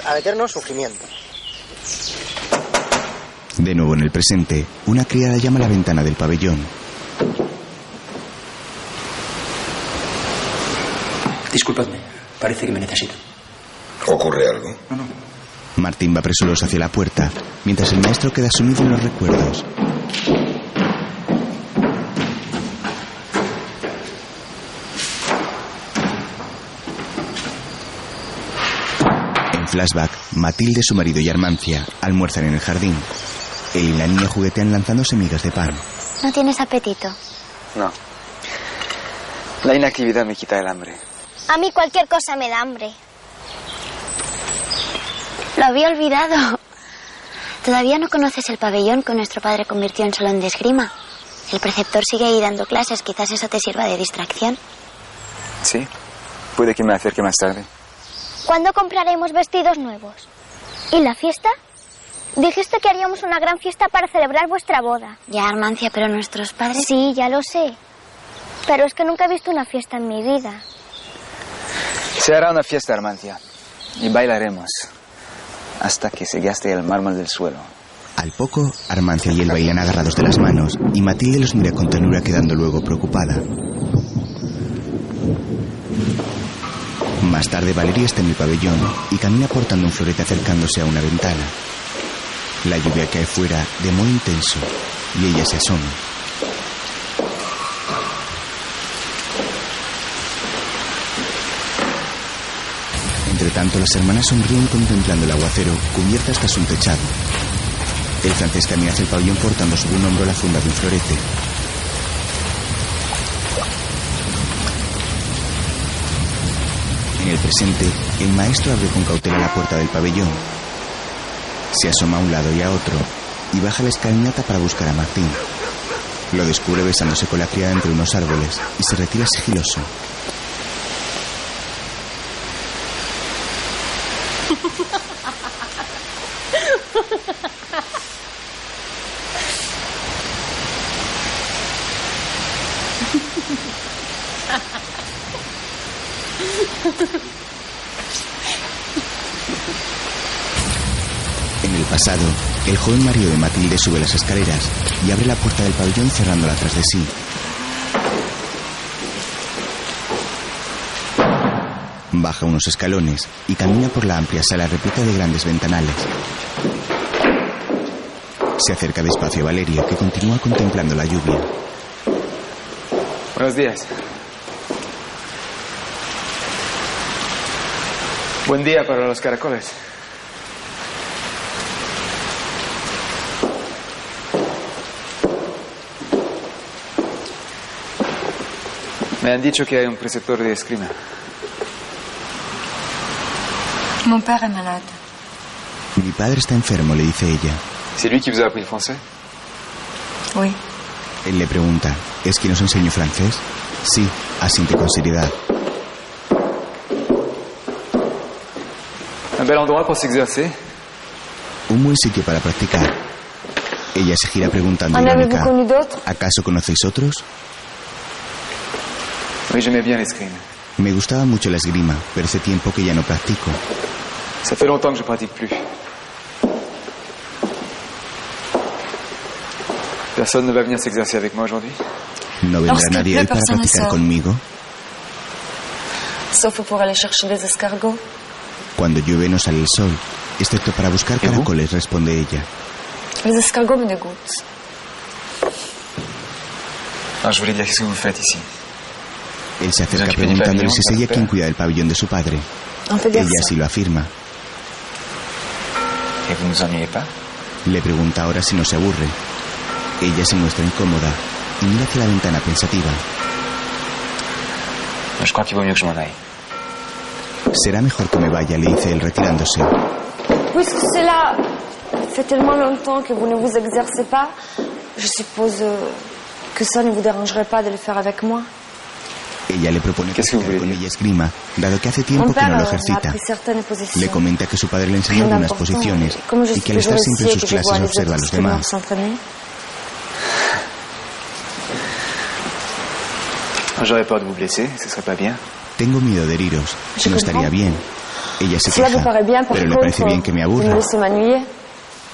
al eterno sufrimiento. De nuevo en el presente, una criada llama a la ventana del pabellón. Disculpadme, parece que me necesito. ¿Ocurre algo? Martín va presuroso hacia la puerta, mientras el maestro queda sumido en los recuerdos. Flashback, Matilde, su marido y Armancia almuerzan en el jardín. Él y la niña juguetean lanzándose migas de pan. ¿No tienes apetito? No. La inactividad me quita el hambre. A mí cualquier cosa me da hambre. Lo había olvidado. Todavía no conoces el pabellón que nuestro padre convirtió en salón de esgrima. El preceptor sigue ahí dando clases, quizás eso te sirva de distracción. Sí. Puede que me acerque más tarde. ¿Cuándo compraremos vestidos nuevos? ¿Y la fiesta? Dijiste que haríamos una gran fiesta para celebrar vuestra boda. Ya, Armancia, pero nuestros padres... Sí, ya lo sé. Pero es que nunca he visto una fiesta en mi vida. Se hará una fiesta, Armancia. Y bailaremos. Hasta que se gaste el mármol del suelo. Al poco, Armancia y él bailan agarrados de las manos y Matilde los mira con ternura quedando luego preocupada. Más tarde Valeria está en el pabellón y camina portando un florete acercándose a una ventana. La lluvia cae fuera de modo intenso y ella se asoma. Entre tanto, las hermanas sonríen contemplando el aguacero cubierta hasta su techado. El francés camina hacia el pabellón portando sobre un hombro la funda de un florete. El presente, el maestro abre con cautela la puerta del pabellón. Se asoma a un lado y a otro y baja la escalinata para buscar a Martín. Lo descubre besándose con la criada entre unos árboles y se retira sigiloso. El joven marido de Matilde sube las escaleras y abre la puerta del pabellón cerrándola tras de sí. Baja unos escalones y camina por la amplia sala repleta de grandes ventanales. Se acerca despacio a Valeria, que continúa contemplando la lluvia. Buenos días. Buen día para los caracoles. Me han dicho que hay un preceptor de esgrima. Mon père est malade. Mi padre está enfermo, le dice ella. C'est lui qui vous a appris le français Oui. Él le pregunta, ¿es quien os enseñó francés? Sí, asiente con seriedad. Un bel endroit pour s'exercer. Un buen sitio para practicar. Ella se gira preguntando irónica, ¿acaso conocéis otros? Oui, j'aimais bien l'escrime. Me gustaba mucho la esgrima, pero hace tiempo que ya no practico. Ça fait longtemps que je pratique plus. Personne ne va venir s'exercer avec moi aujourd'hui ¿No vendrá Lorsqu'il nadie pleut, hoy para practicar sort. conmigo? Sauf pour aller chercher des escargots. Cuando llueve no sale el sol, excepto para buscar caracoles, responde ella. Les escargots me dégoûtent. Ah, je voulais dire, qu'est-ce que vous faites ici Él se acerca preguntándole si es ella quien cuida del pabellón de su padre. Un peu Ella sí lo afirma. Le pregunta ahora si no se aburre. Ella se muestra incómoda y mira hacia la ventana pensativa. Será mejor que me vaya, le dice él retirándose. Puisque cela fait tellement longtemps que vous ne vous exercez pas, je suppose euh, que ça ne vous dérangerait pas de le faire avec moi. Ella le propone practicar con ella esgrima, dado que hace tiempo que no lo ejercita. Le comenta que su padre le enseñó algunas posiciones y que al estar siempre en sus clases observa a los demás. Tengo miedo de heriros. No estaría bien. Ella se queja, pero le parece bien que me aburra.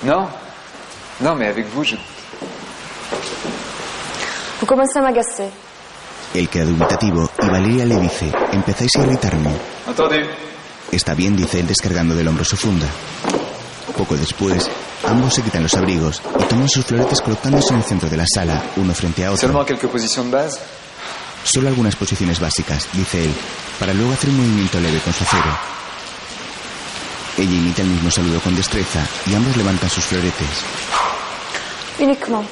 Non. Non, mais avec vous, je... Vous commencez à m'agacer. Él queda dubitativo y Valeria le dice, empezáis a irritarme. Está bien, dice él descargando del hombro su funda. Poco después, ambos se quitan los abrigos y toman sus floretes colocándose en el centro de la sala, uno frente a otro. Solo algunas posiciones básicas, dice él, para luego hacer un movimiento leve con su acero. Ella imita el mismo saludo con destreza y ambos levantan sus floretes. Uniquement.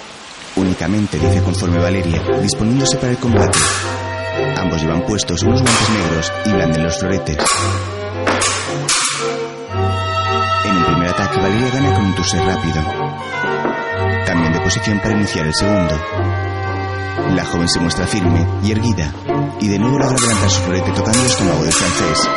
Únicamente, dice conforme Valeria, disponiéndose para el combate. Ambos llevan puestos unos guantes negros y blanden los floretes. En un primer ataque, Valeria gana con un tuse rápido. Cambian de posición para iniciar el segundo. La joven se muestra firme y erguida, y de nuevo logra levantar su florete tocando el estómago del francés.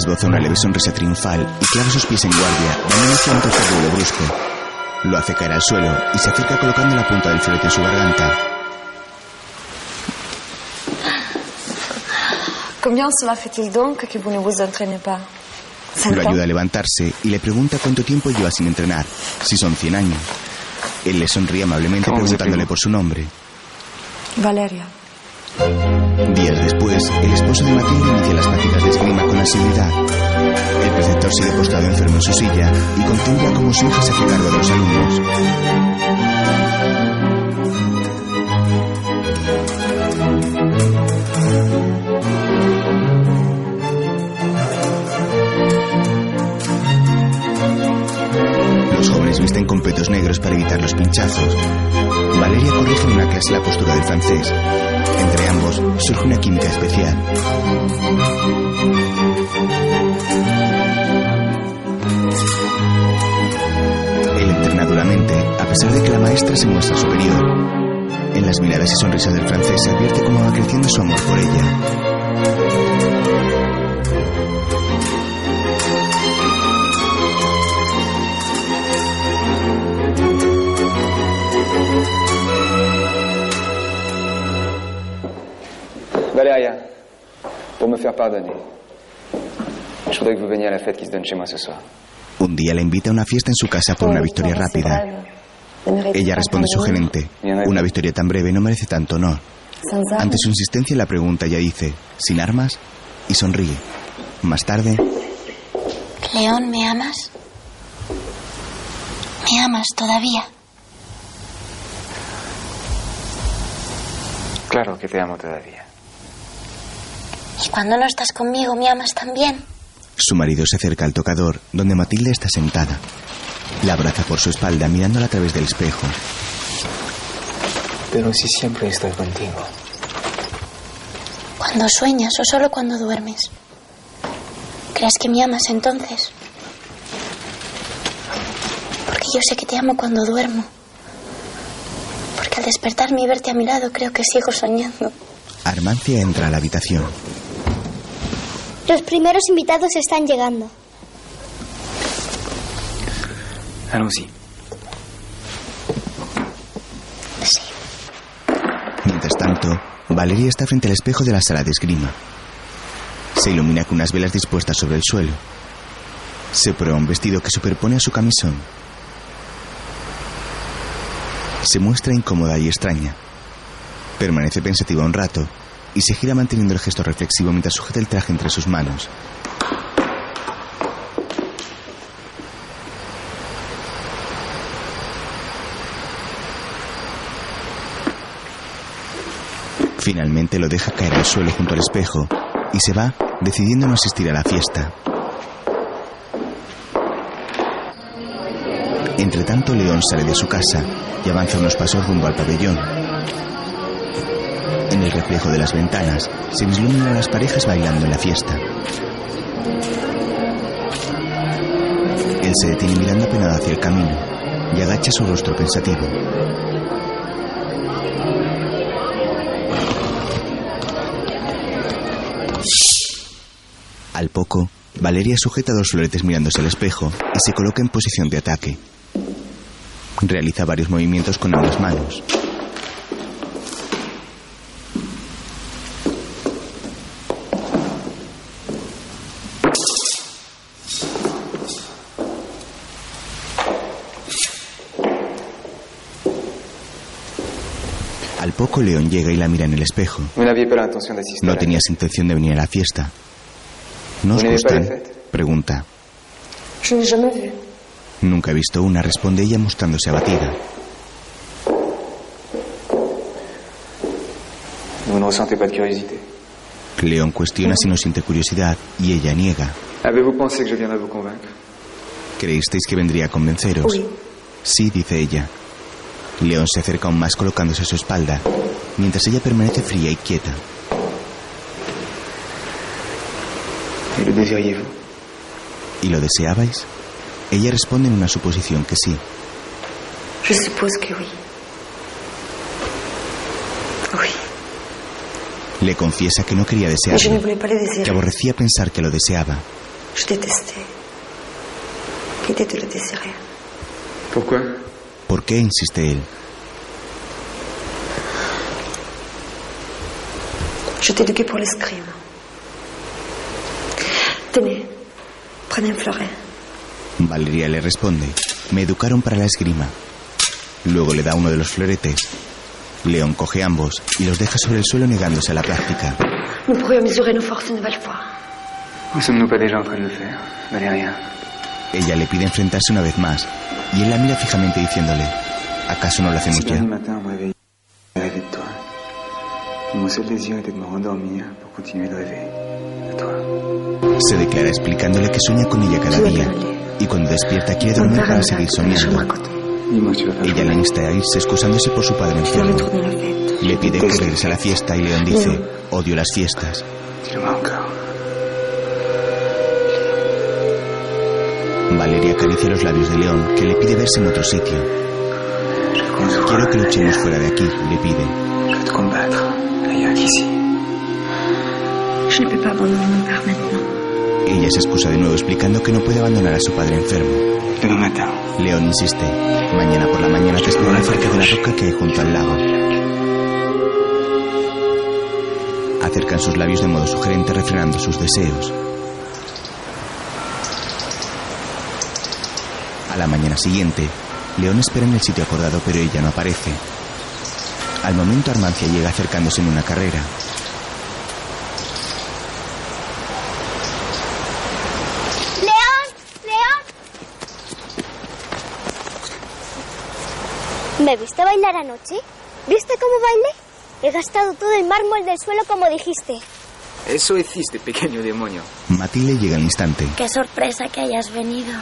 Esboza una leve sonrisa triunfal y clava sus pies en guardia, dando inicio a un tercer vuelo brusco. Lo hace caer al suelo y se acerca colocando la punta del florete en su garganta. Combien cela fait-il donc que vous ne vous entraînez pas Lo ayuda a levantarse y le pregunta cuánto tiempo lleva sin entrenar, si son 100 años. Él le sonríe amablemente ¿Cómo se preguntándole por su nombre. Valeria. Días después, el esposo de Matilde inicia las prácticas de esgrima con asiduidad. El preceptor sigue postrado enfermo en su silla y contempla cómo su hija se hace cargo de los alumnos. Visten con petos negros para evitar los pinchazos. Valeria corrige en una clase la postura del francés. Entre ambos surge una química especial. Él entrena duramente, a pesar de que la maestra se muestra superior. En las miradas y sonrisas del francés se advierte cómo va creciendo su amor por ella. Valéria, pour me faire pardonner, je voudrais que vous veniez à la fête qui se donne chez moi ce soir. Un día la invita a una fiesta en su casa por una victoria rápida. Ella responde sugerente. Una victoria tan breve no merece tanto honor. Ante su insistencia la pregunta ella dice, ¿sin armas? y sonríe. Más tarde, León, ¿me amas? ¿Me amas todavía? Claro que te amo todavía. ¿Y cuando no estás conmigo, me amas también? su marido se acerca al tocador donde Matilde está sentada. La abraza por su espalda mirándola a través del espejo. Pero si siempre estoy contigo. Cuando sueñas o solo cuando duermes. ¿Crees que me amas entonces? Porque yo sé que te amo cuando duermo. Porque al despertarme y verte a mi lado creo que sigo soñando. Armancia entra a la habitación. Los primeros invitados están llegando. Allons-y. Mientras tanto, Valeria está frente al espejo de la sala de esgrima. Se ilumina con unas velas dispuestas sobre el suelo. Se prueba un vestido que superpone a su camisón. Se muestra incómoda y extraña. Permanece pensativa un rato y se gira manteniendo el gesto reflexivo mientras sujeta el traje entre sus manos. Finalmente lo deja caer al suelo junto al espejo y se va decidiendo no asistir a la fiesta. Entre tanto, León sale de su casa y avanza unos pasos rumbo al pabellón. En el reflejo de las ventanas se vislumbran a las parejas bailando en la fiesta. Él se detiene mirando apenado hacia el camino y agacha su rostro pensativo. Al poco, Valeria sujeta dos floretes mirándose al espejo y se coloca en posición de ataque. Realiza varios movimientos con ambas manos. León llega y la mira en el espejo. No tenías intención de venir a la fiesta. ¿No os ¿No n'avez pas gustan? Pregunta. Nunca he visto una, responde ella mostrándose abatida. León cuestiona si no siente curiosidad y ella niega. ¿Creísteis que vendría a convenceros? Sí, dice ella. León se acerca aún más colocándose a su espalda, mientras ella permanece fría y quieta. ¿Y lo deseabais? Ella responde en una suposición que sí. Je suppose que oui. Oui. Le confiesa que no quería desearlo, que aborrecía pensar que lo deseaba. Je détestais. L'idée de le désirer. Pourquoi ¿Por qué? insiste él. T'ai éduqué pour l'escrime. Tenez, prenez un fleuret. Valeria le responde. Me educaron para la esgrima. Luego le da uno de los floretes. León coge ambos y los deja sobre el suelo negándose a la práctica. Nous pourrions mesurer nos forces une nouvelle fois. Ne sommes-nous pas déjà en train de le faire, Valérien Ella le pide enfrentarse una vez más y él la mira fijamente diciéndole, ¿acaso no lo hacemos Ce ya? Mon seul désir était de me rendormir pour continuer de rêver de toi. Se declara explicándole que sueña con ella cada día y cuando despierta quiere dormir para seguir soñando. Ella le insta a irse excusándose por su padre enfermo. La fête. Le pide que regrese a la fiesta y León dice, odio las fiestas. Valeria acaricia los labios de León que le pide verse en otro sitio. Quiero que luchemos fuera de aquí, le pide. Je vais te combattre ailleurs qu'ici. Je ne peux pas abandonner mon père maintenant. Ella se excusa de nuevo explicando que no puede abandonar a su padre enfermo. León insiste. Mañana por la mañana te esperará cerca de la roca que hay junto al lago. Acercan sus labios de modo sugerente refrenando sus deseos. A la mañana siguiente, León espera en el sitio acordado pero ella no aparece. Al momento Armancia llega acercándose en una carrera. León, León. ¿Me viste bailar anoche? ¿Viste cómo bailé? He gastado todo el mármol del suelo como dijiste. Eso hiciste, pequeño demonio. Matilde llega al instante. Qué sorpresa que hayas venido.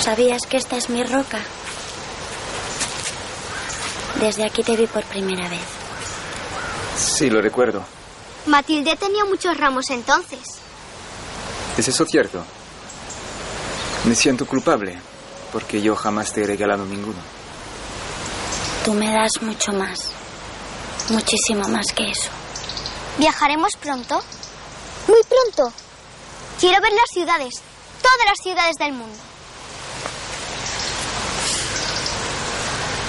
¿Sabías que esta es mi roca? Desde aquí te vi por primera vez. Sí, lo recuerdo. Matilde tenía muchos ramos entonces. ¿Es eso cierto? Me siento culpable porque yo jamás te he regalado ninguno. Tú me das mucho más. Muchísimo más que eso. ¿Viajaremos pronto? Muy pronto. Quiero ver las ciudades, todas las ciudades del mundo.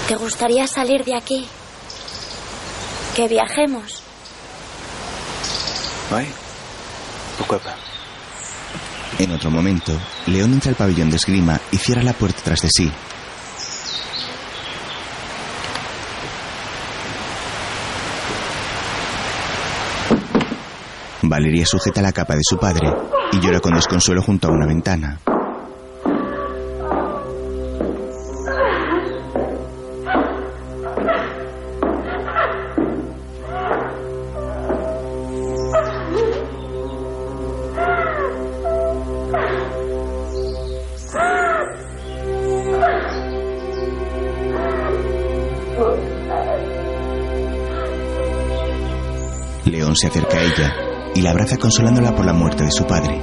¿Te gustaría salir de aquí? Que viajemos. Pas? En otro momento, León entra al pabellón de esgrima y cierra la puerta tras de sí. Valeria sujeta la capa de su padre y llora con desconsuelo junto a una ventana. Se acerca a ella y la abraza consolándola por la muerte de su padre.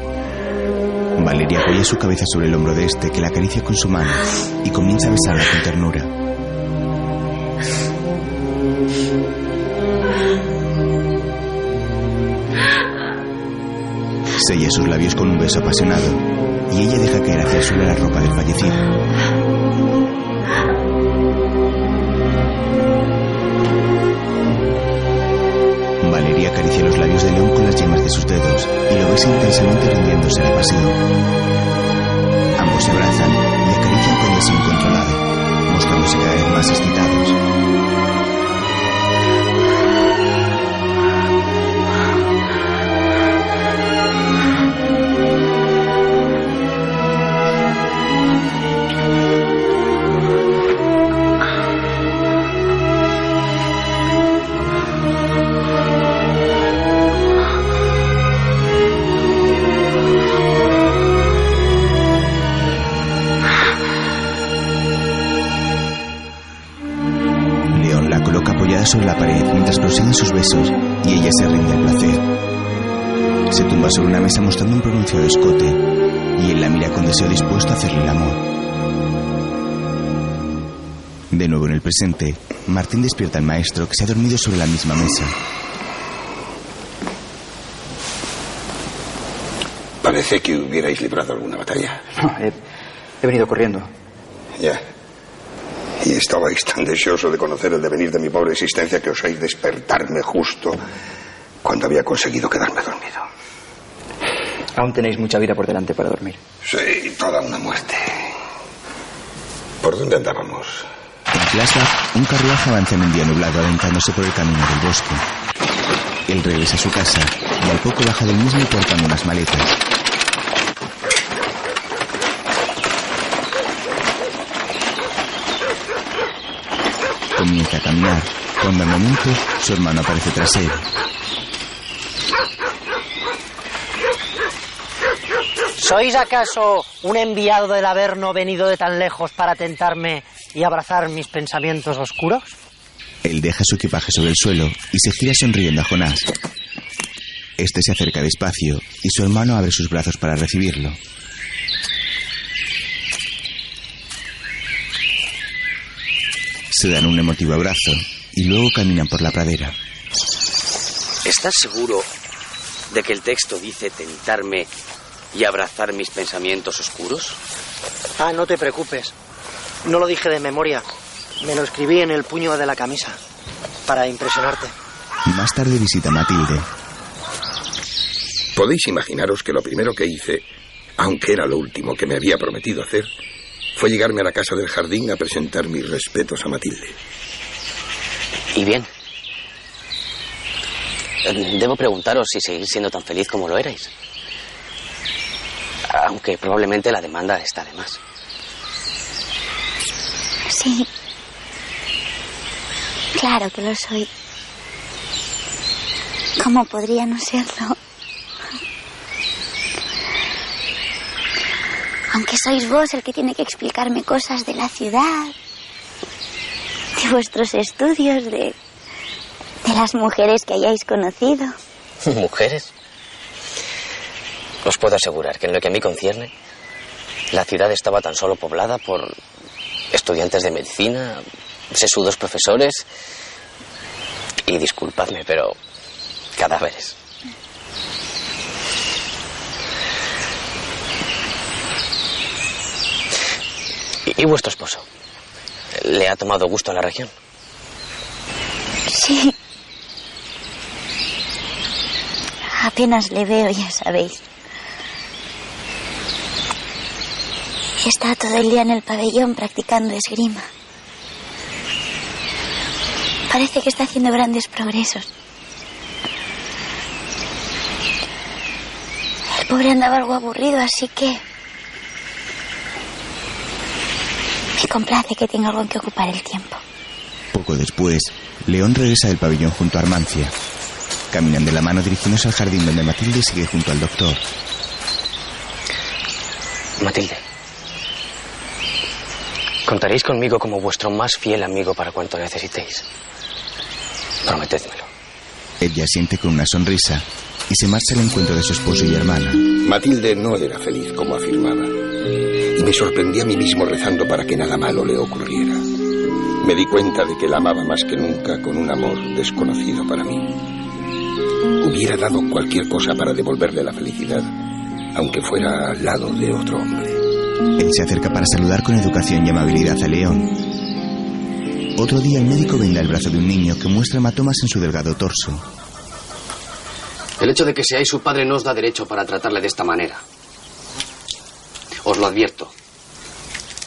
Valeria apoya su cabeza sobre el hombro de este que la acaricia con su mano y comienza a besarla con ternura. Sella sus labios con un beso apasionado y ella deja caer hacia el suelo la ropa del fallecido. Valeria acaricia los labios de León con las yemas de sus dedos y lo besa intensamente rindiéndose a la pasión. Ambos se abrazan y acarician con deseo incontrolado, mostrándose cada vez más excitados. Sus besos y ella se rinde al placer. Se tumba sobre una mesa mostrando un pronunciado escote y él la mira con deseo dispuesto a hacerle el amor. De nuevo en el presente, Martín despierta al maestro que se ha dormido sobre la misma mesa. Parece que hubierais librado alguna batalla. No, he, he venido corriendo. Ya. Y estabais tan deseoso de conocer el devenir de mi pobre existencia que osáis despertarme justo cuando había conseguido quedarme dormido. Aún tenéis mucha vida por delante para dormir. Sí, toda una muerte. ¿Por dónde andábamos? En flashback, un carruaje avanza en un día nublado adentrándose por el camino del bosque. Él regresa a su casa y al poco baja del mismo portando unas maletas. Comienza a caminar, cuando al momento su hermano aparece tras él. ¿Sois acaso un enviado del Averno venido de tan lejos para tentarme y abrazar mis pensamientos oscuros? Él deja su equipaje sobre el suelo y se gira sonriendo a Jonás. Este se acerca despacio y su hermano abre sus brazos para recibirlo. Se dan un emotivo abrazo y luego caminan por la pradera. ¿Estás seguro de que el texto dice tentarme y abrazar mis pensamientos oscuros? Ah, no te preocupes. No lo dije de memoria. Me lo escribí en el puño de la camisa. Para impresionarte. Más tarde visita a Matilde. Podéis imaginaros que lo primero que hice, aunque era lo último que me había prometido hacer, fue llegarme a la casa del jardín a presentar mis respetos a Matilde. Y bien. Debo preguntaros si seguís siendo tan feliz como lo erais. Aunque probablemente la demanda está de más. Sí. Claro que lo soy. ¿Cómo podría no serlo? Aunque sois vos el que tiene que explicarme cosas de la ciudad, de vuestros estudios, de, de las mujeres que hayáis conocido. ¿Mujeres? Os puedo asegurar que en lo que a mí concierne, la ciudad estaba tan solo poblada por estudiantes de medicina, sesudos profesores y disculpadme, pero cadáveres. ¿Y, vuestro esposo? ¿Le ha tomado gusto a la región? Sí. Apenas le veo, ya sabéis. Está todo el día en el pabellón practicando esgrima. Parece que está haciendo grandes progresos. El pobre andaba algo aburrido, así que... Me complace que tenga algo en que ocupar el tiempo. Poco después, León regresa del pabellón junto a Armancia. Caminan de la mano dirigiéndose al jardín donde Matilde sigue junto al doctor. Matilde. Contaréis conmigo como vuestro más fiel amigo para cuanto necesitéis. Prometedmelo. Ella siente con una sonrisa y se marcha al encuentro de su esposo y hermana. Matilde no era feliz como afirmaba. Me sorprendí a mí mismo rezando para que nada malo le ocurriera. Me di cuenta de que la amaba más que nunca con un amor desconocido para mí. Hubiera dado cualquier cosa para devolverle la felicidad, aunque fuera al lado de otro hombre. Él se acerca para saludar con educación y amabilidad a León. Otro día el médico venda el brazo de un niño que muestra hematomas en su delgado torso. El hecho de que seáis su padre no os da derecho para tratarle de esta manera. Os lo advierto.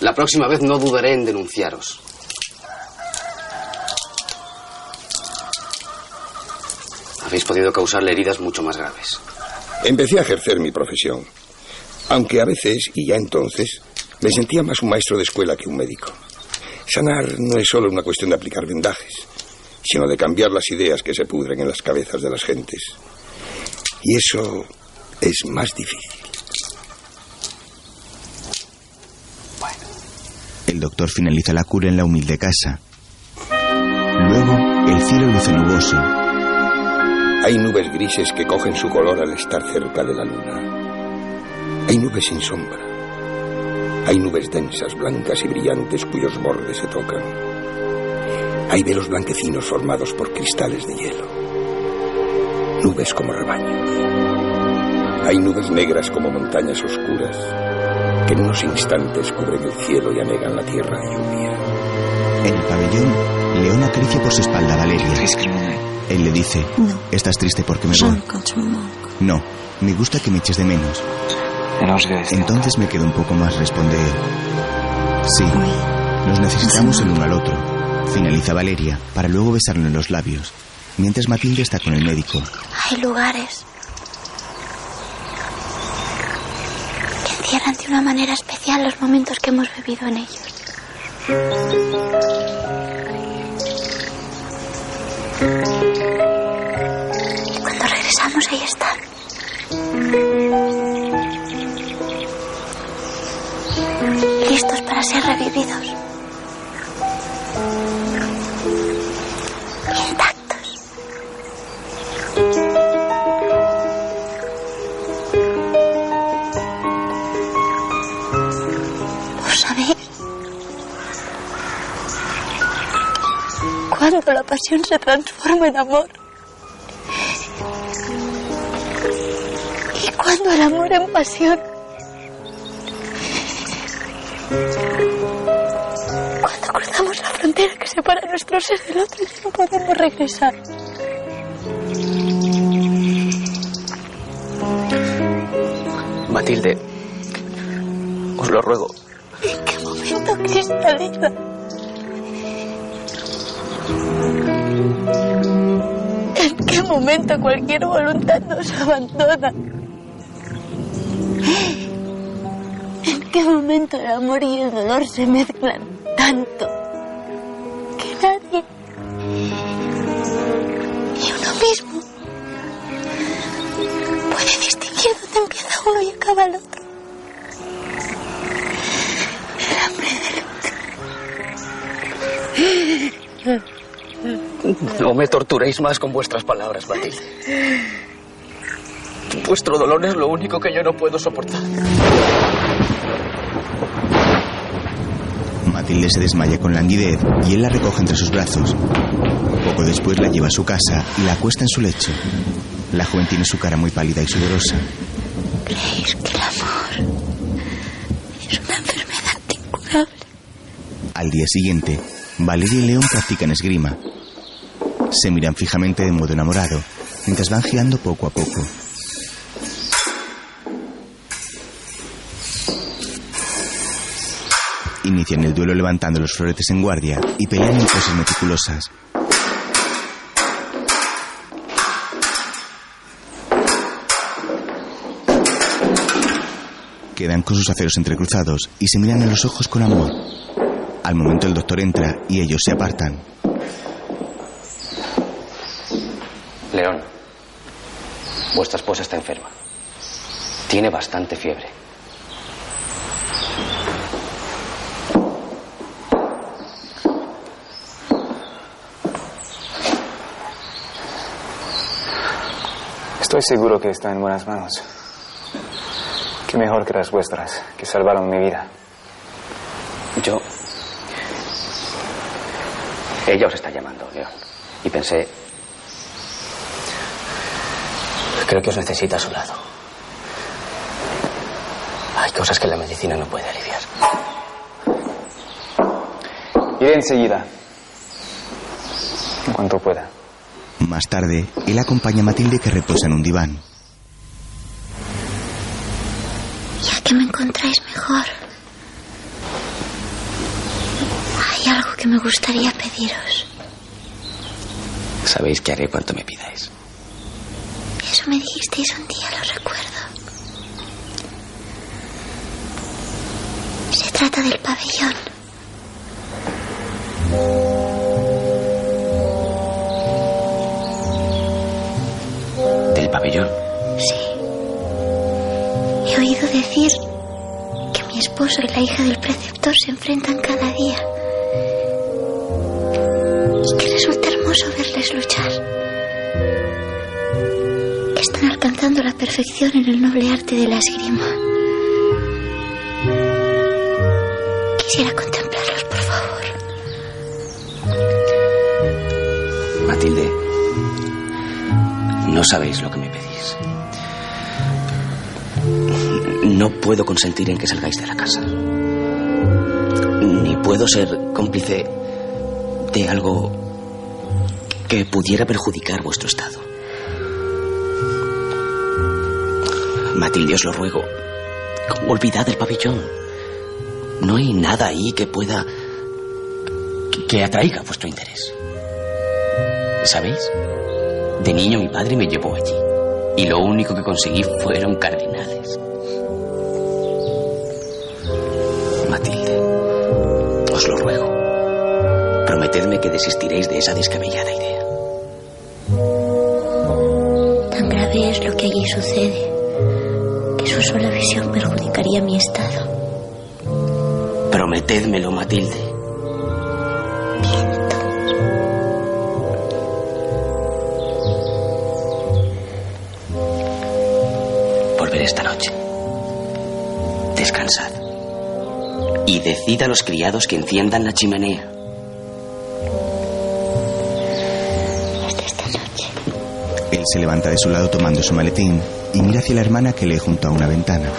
La próxima vez no dudaré en denunciaros. Habéis podido causarle heridas mucho más graves. Empecé a ejercer mi profesión, aunque a veces, y ya entonces, me sentía más un maestro de escuela que un médico. Sanar no es solo una cuestión de aplicar vendajes, sino de cambiar las ideas que se pudren en las cabezas de las gentes. Y eso es más difícil. El doctor finaliza la cura en la humilde casa. Luego, el cielo luce nuboso. Hay nubes grises que cogen su color al estar cerca de la luna. Hay nubes sin sombra. Hay nubes densas, blancas y brillantes cuyos bordes se tocan. Hay velos blanquecinos formados por cristales de hielo. Nubes como rebaños. Hay nubes negras como montañas oscuras que en unos instantes cubren el cielo y anegan la tierra de lluvia. En el pabellón, León acaricia por su espalda a Valeria. Él le dice, ¿estás triste porque me voy? No, me gusta que me eches de menos. Entonces me quedo un poco más, responde él. Sí, nos necesitamos el uno al otro. Finaliza Valeria para luego besarlo en los labios, mientras Matilde está con el médico. Hay lugares encierran de una manera especial los momentos que hemos vivido en ellos. Cuando regresamos ahí están. Listos para ser revividos. Cuando la pasión se transforma en amor. Y cuando el amor en pasión. Cuando cruzamos la frontera que separa nuestro ser del otro y no podemos regresar. Matilde, os lo ruego. ¿En qué momento cristaliza? ¿En qué momento cualquier voluntad nos abandona? ¿En qué momento el amor y el dolor se mezclan tanto? también. Y uno mismo puede distinguir dónde empieza uno y acaba el otro. No me torturéis más con vuestras palabras, Matilde. Vuestro dolor es lo único que yo no puedo soportar. Matilde se desmaya con languidez y él la recoge entre sus brazos. Poco después la lleva a su casa y la acuesta en su lecho. La joven tiene su cara muy pálida y sudorosa. ¿Creéis que el amor es una enfermedad incurable? Al día siguiente, Valeria y León practican esgrima. Se miran fijamente de modo enamorado, mientras van girando poco a poco. Inician el duelo levantando los floretes en guardia y pelean en poses meticulosas. Quedan con sus aceros entrecruzados y se miran a los ojos con amor. Al momento el doctor entra y ellos se apartan. León, vuestra esposa está enferma. Tiene bastante fiebre. Estoy seguro que está en buenas manos. Qué mejor que las vuestras, que salvaron mi vida. Yo... Ella os está llamando, León. Y pensé... Creo que os necesita a su lado. Hay cosas que la medicina no puede aliviar. Iré enseguida. En cuanto pueda. Más tarde, él acompaña a Matilde que reposa en un diván. Ya que me encontráis mejor, hay algo que me gustaría pediros. Sabéis que haré cuanto me pidáis. Eso me dijisteis un día, lo recuerdo. Se trata del pabellón. ¿Del pabellón? Sí. He oído decir que mi esposo y la hija del preceptor se enfrentan cada día. Que resulta hermoso verles luchar. Están alcanzando la perfección en el noble arte de la esgrima. Quisiera contemplarlos, por favor. Matilde, no sabéis lo que me pedís. No puedo consentir en que salgáis de la casa. Ni puedo ser cómplice de algo que pudiera perjudicar vuestro estado. Matilde, os lo ruego. Olvidad el pabellón. No hay nada ahí que pueda. que- atraiga vuestro interés. ¿Sabéis? De niño mi padre me llevó allí. Y lo único que conseguí fueron cardinales. Prometedme que desistiréis de esa descabellada idea. Tan grave es lo que allí sucede que su sola visión perjudicaría mi estado. Prometedmelo, Matilde. Volveré esta noche. Descansad. Y decid a los criados que enciendan la chimenea. Se levanta de su lado tomando su maletín y mira hacia la hermana que lee junto a una ventana.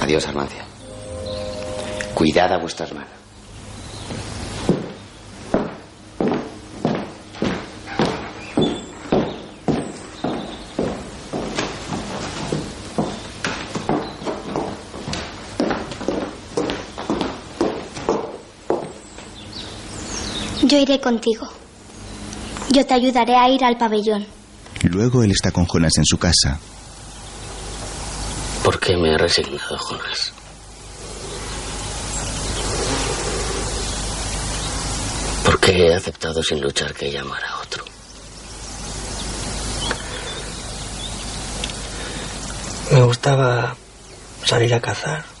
Adiós, Armancia. Cuidad a vuestra hermana. Yo iré contigo. Yo te ayudaré a ir al pabellón. Luego él está con Jonas en su casa. ¿Por qué me he resignado, Jonas? Porque he aceptado sin luchar que ella amara a otro. Me gustaba salir a cazar.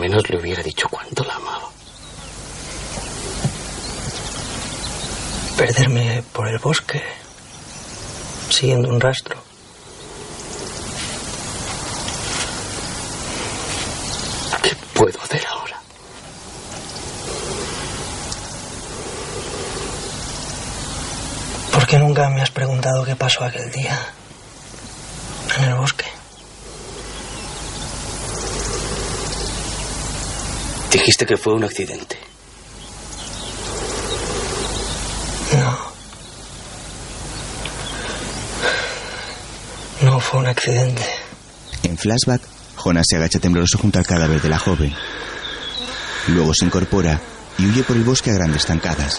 Menos le hubiera dicho cuánto la amaba. Perderme por el bosque, siguiendo un rastro. ¿Qué puedo hacer ahora? ¿Por qué nunca me has preguntado qué pasó aquel día en el bosque? Dijiste que fue un accidente. No. No fue un accidente. En flashback, Jonas se agacha tembloroso junto al cadáver de la joven. Luego se incorpora y huye por el bosque a grandes zancadas.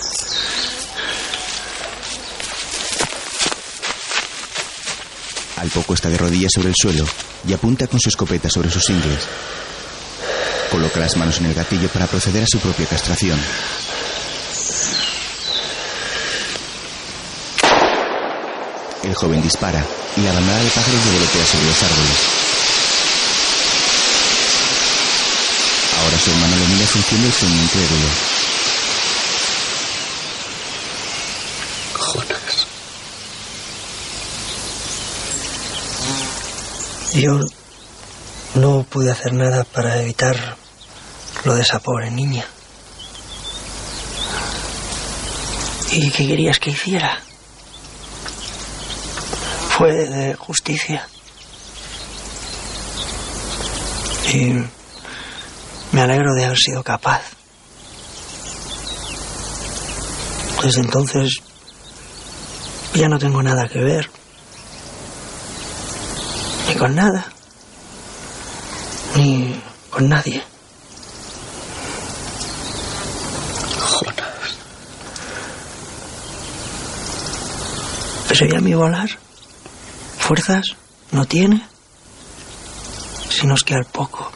Al poco está de rodillas sobre el suelo y apunta con su escopeta sobre sus ingles. Coloca las manos en el gatillo para proceder a su propia castración. El joven dispara y la bandada de pájaros revolotea sobre los árboles. Ahora su hermano lo mira fingiendo el sueño incrédulo. Jonas. Yo no pude hacer nada para evitar lo de esa pobre niña. ¿Y qué querías que hiciera? Fue de justicia. Y me alegro de haber sido capaz. Desde entonces ya no tengo nada que ver. Ni con nada. Ni con nadie. Jonas. Pero ya mi volar. Fuerzas no tiene. Sino es que al poco.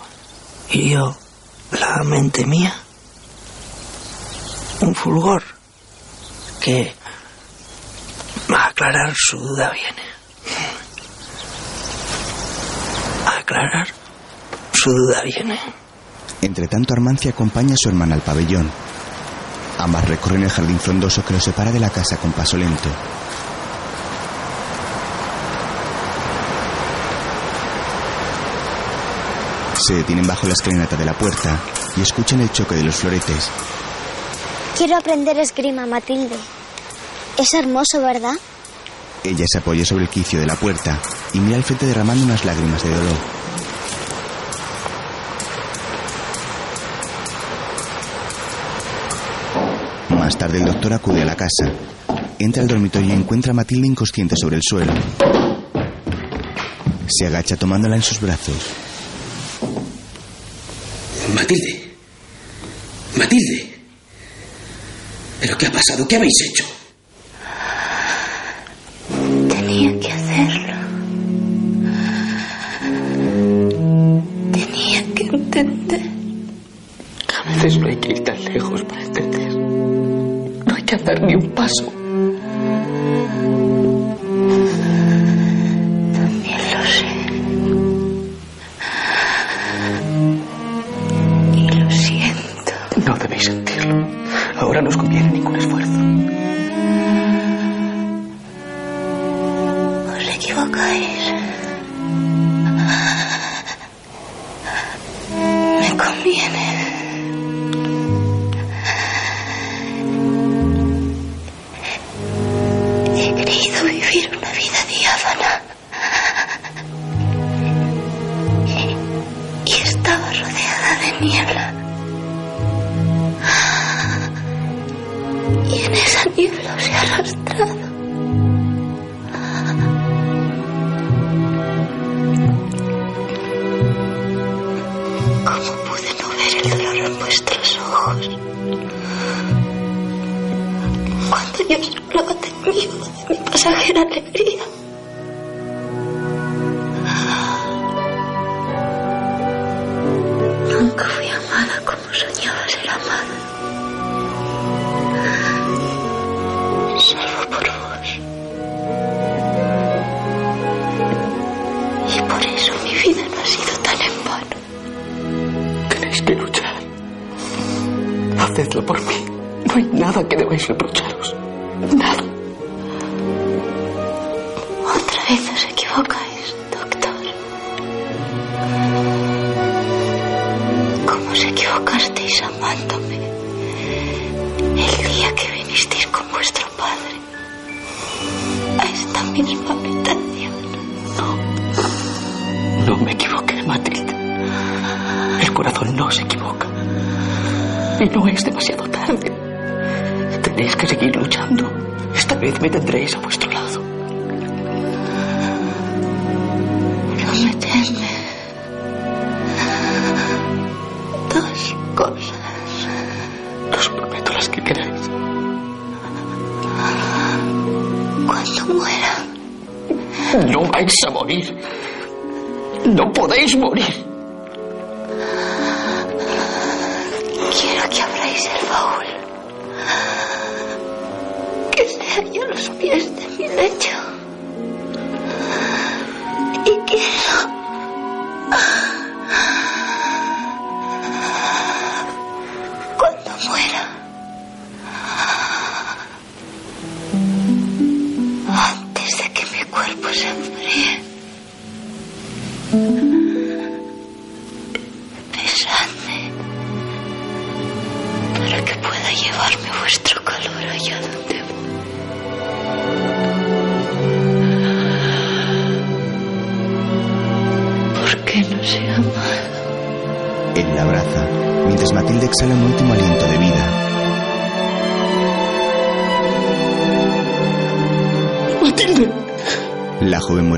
Y yo, la mente mía. Un fulgor que a aclarar su duda viene. A aclarar su duda viene. Entre tanto, Armancia acompaña a su hermana al pabellón. Ambas recorren el jardín frondoso que los separa de la casa con paso lento. Se detienen bajo la escalinata de la puerta y escuchan el choque de los floretes. Quiero aprender esgrima, Matilde. Es hermoso, ¿verdad? Ella se apoya sobre el quicio de la puerta y mira al frente derramando unas lágrimas de dolor. Más tarde el doctor acude a la casa. Entra al dormitorio y encuentra a Matilde inconsciente sobre el suelo. Se agacha tomándola en sus brazos. Matilde. Matilde. ¿Pero qué ha pasado? ¿Qué habéis hecho? Tenía que hacerlo. Tenía que entender. A veces no hay que ir tan lejos para entender. Que andar ni un paso.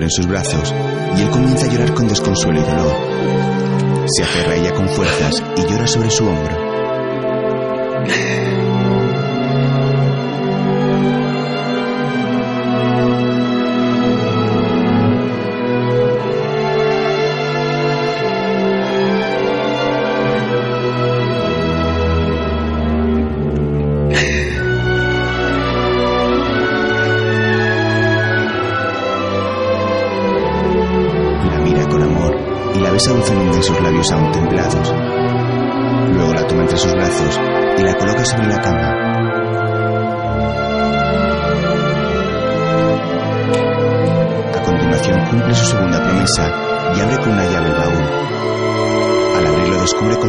En sus brazos y él comienza a llorar con desconsuelo y dolor. Se aferra a ella con fuerzas y llora sobre su hombro.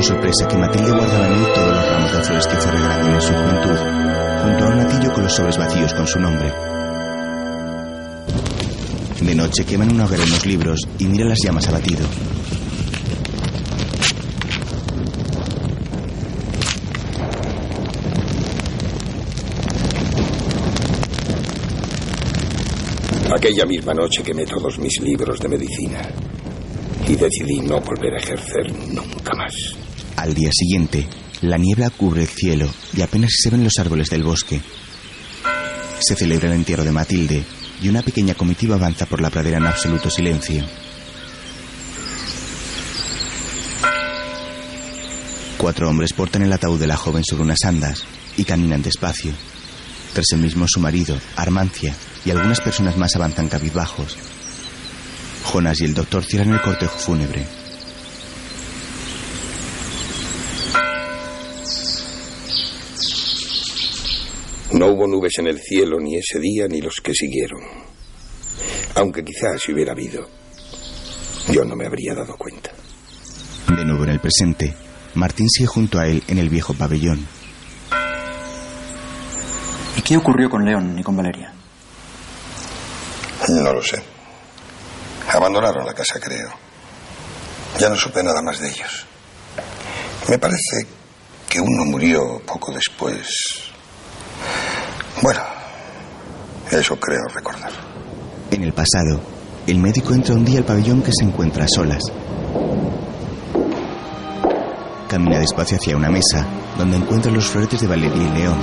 Sorpresa que Matilde guardaba en él todos los ramos de flores que regalando en su juventud, junto a un latillo con los sobres vacíos con su nombre. De noche queman una hoguera en los libros y mira las llamas abatido. Aquella misma noche quemé todos mis libros de medicina y decidí no volver a ejercer nunca. Al día siguiente, la niebla cubre el cielo y apenas se ven los árboles del bosque. Se celebra el entierro de Matilde y una pequeña comitiva avanza por la pradera en absoluto silencio. Cuatro hombres portan el ataúd de la joven sobre unas andas y caminan despacio. Tras el mismo su marido, Armancia y algunas personas más avanzan cabizbajos. Jonas y el doctor cierran el cortejo fúnebre. No hubo nubes en el cielo ni ese día ni los que siguieron. Aunque quizás si hubiera habido, yo no me habría dado cuenta. De nuevo en el presente, Martín sigue junto a él en el viejo pabellón. ¿Y qué ocurrió con León y con Valeria? No lo sé. Abandonaron la casa, creo. Ya no supe nada más de ellos. Me parece que uno murió poco después. Bueno, eso creo recordar. En el pasado, el médico entra un día al pabellón que se encuentra a solas. Camina despacio hacia una mesa donde encuentra los floretes de Valeria y León.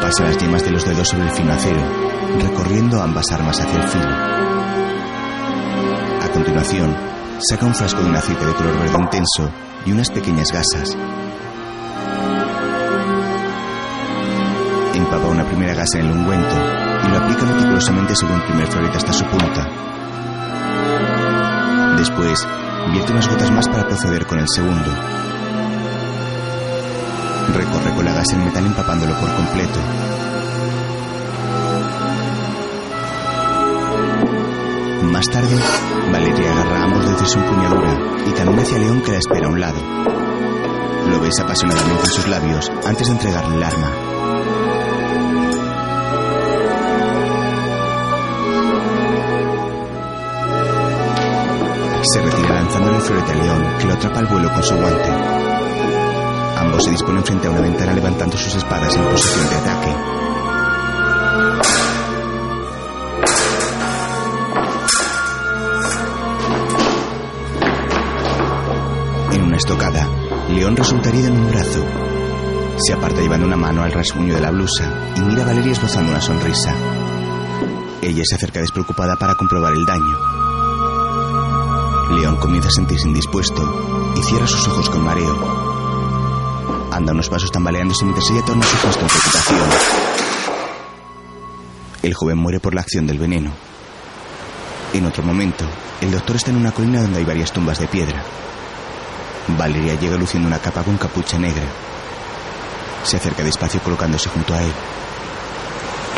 Pasa las yemas de los dedos sobre el fino acero, recorriendo ambas armas hacia el filo. A continuación, saca un frasco de un aceite de color verde intenso y unas pequeñas gasas. Empapa una primera gasa en el ungüento y lo aplica meticulosamente sobre un primer florete hasta su punta. Después, Vierte unas gotas más para proceder con el segundo. Recorre con la gas el metal empapándolo por completo. Más tarde, Valeria agarra ambos desde su empuñadura y camina hacia León que la espera a un lado. Lo besa apasionadamente en sus labios antes de entregarle el arma. Se retira lanzándole el florete a León, que lo atrapa al vuelo con su guante. Ambos se disponen frente a una ventana levantando sus espadas en posición de ataque. En una estocada, León resulta herido en un brazo. Se aparta llevando una mano al rasguño de la blusa y mira a Valeria esbozando una sonrisa. Ella se acerca despreocupada para comprobar el daño. León comienza a sentirse indispuesto y cierra sus ojos con mareo. Anda unos pasos tambaleándose mientras ella torna su gesto en preocupación. El joven muere por la acción del veneno. En otro momento, el doctor está en una colina donde hay varias tumbas de piedra. Valeria llega luciendo una capa con capucha negra. Se acerca despacio colocándose junto a él.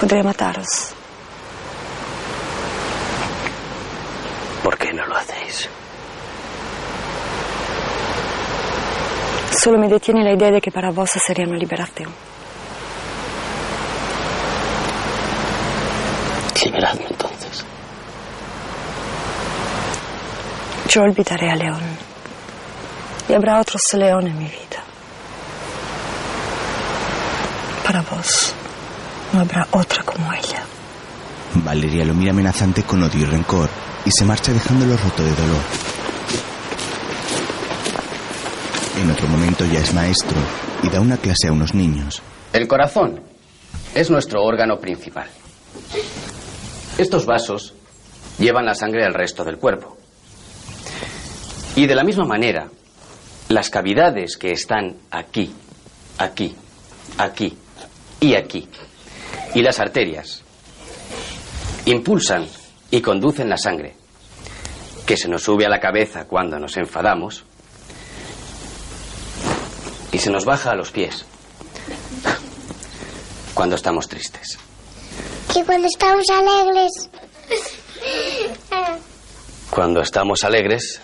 Podría mataros. ¿Por qué no lo hacéis? Solo me detiene la idea de que para vos sería una liberación. Liberadme entonces. Yo olvidaré a León. Y habrá otros León en mi vida. Para vos no habrá otra como ella. Valeria lo mira amenazante con odio y rencor y se marcha dejándolo roto de dolor. En otro momento ya es maestro y da una clase a unos niños. El corazón es nuestro órgano principal. Estos vasos llevan la sangre al resto del cuerpo. Y de la misma manera, las cavidades que están aquí, aquí, aquí y aquí, y las arterias, impulsan y conducen la sangre, que se nos sube a la cabeza cuando nos enfadamos y se nos baja a los pies cuando estamos tristes. Y cuando estamos alegres. Cuando estamos alegres,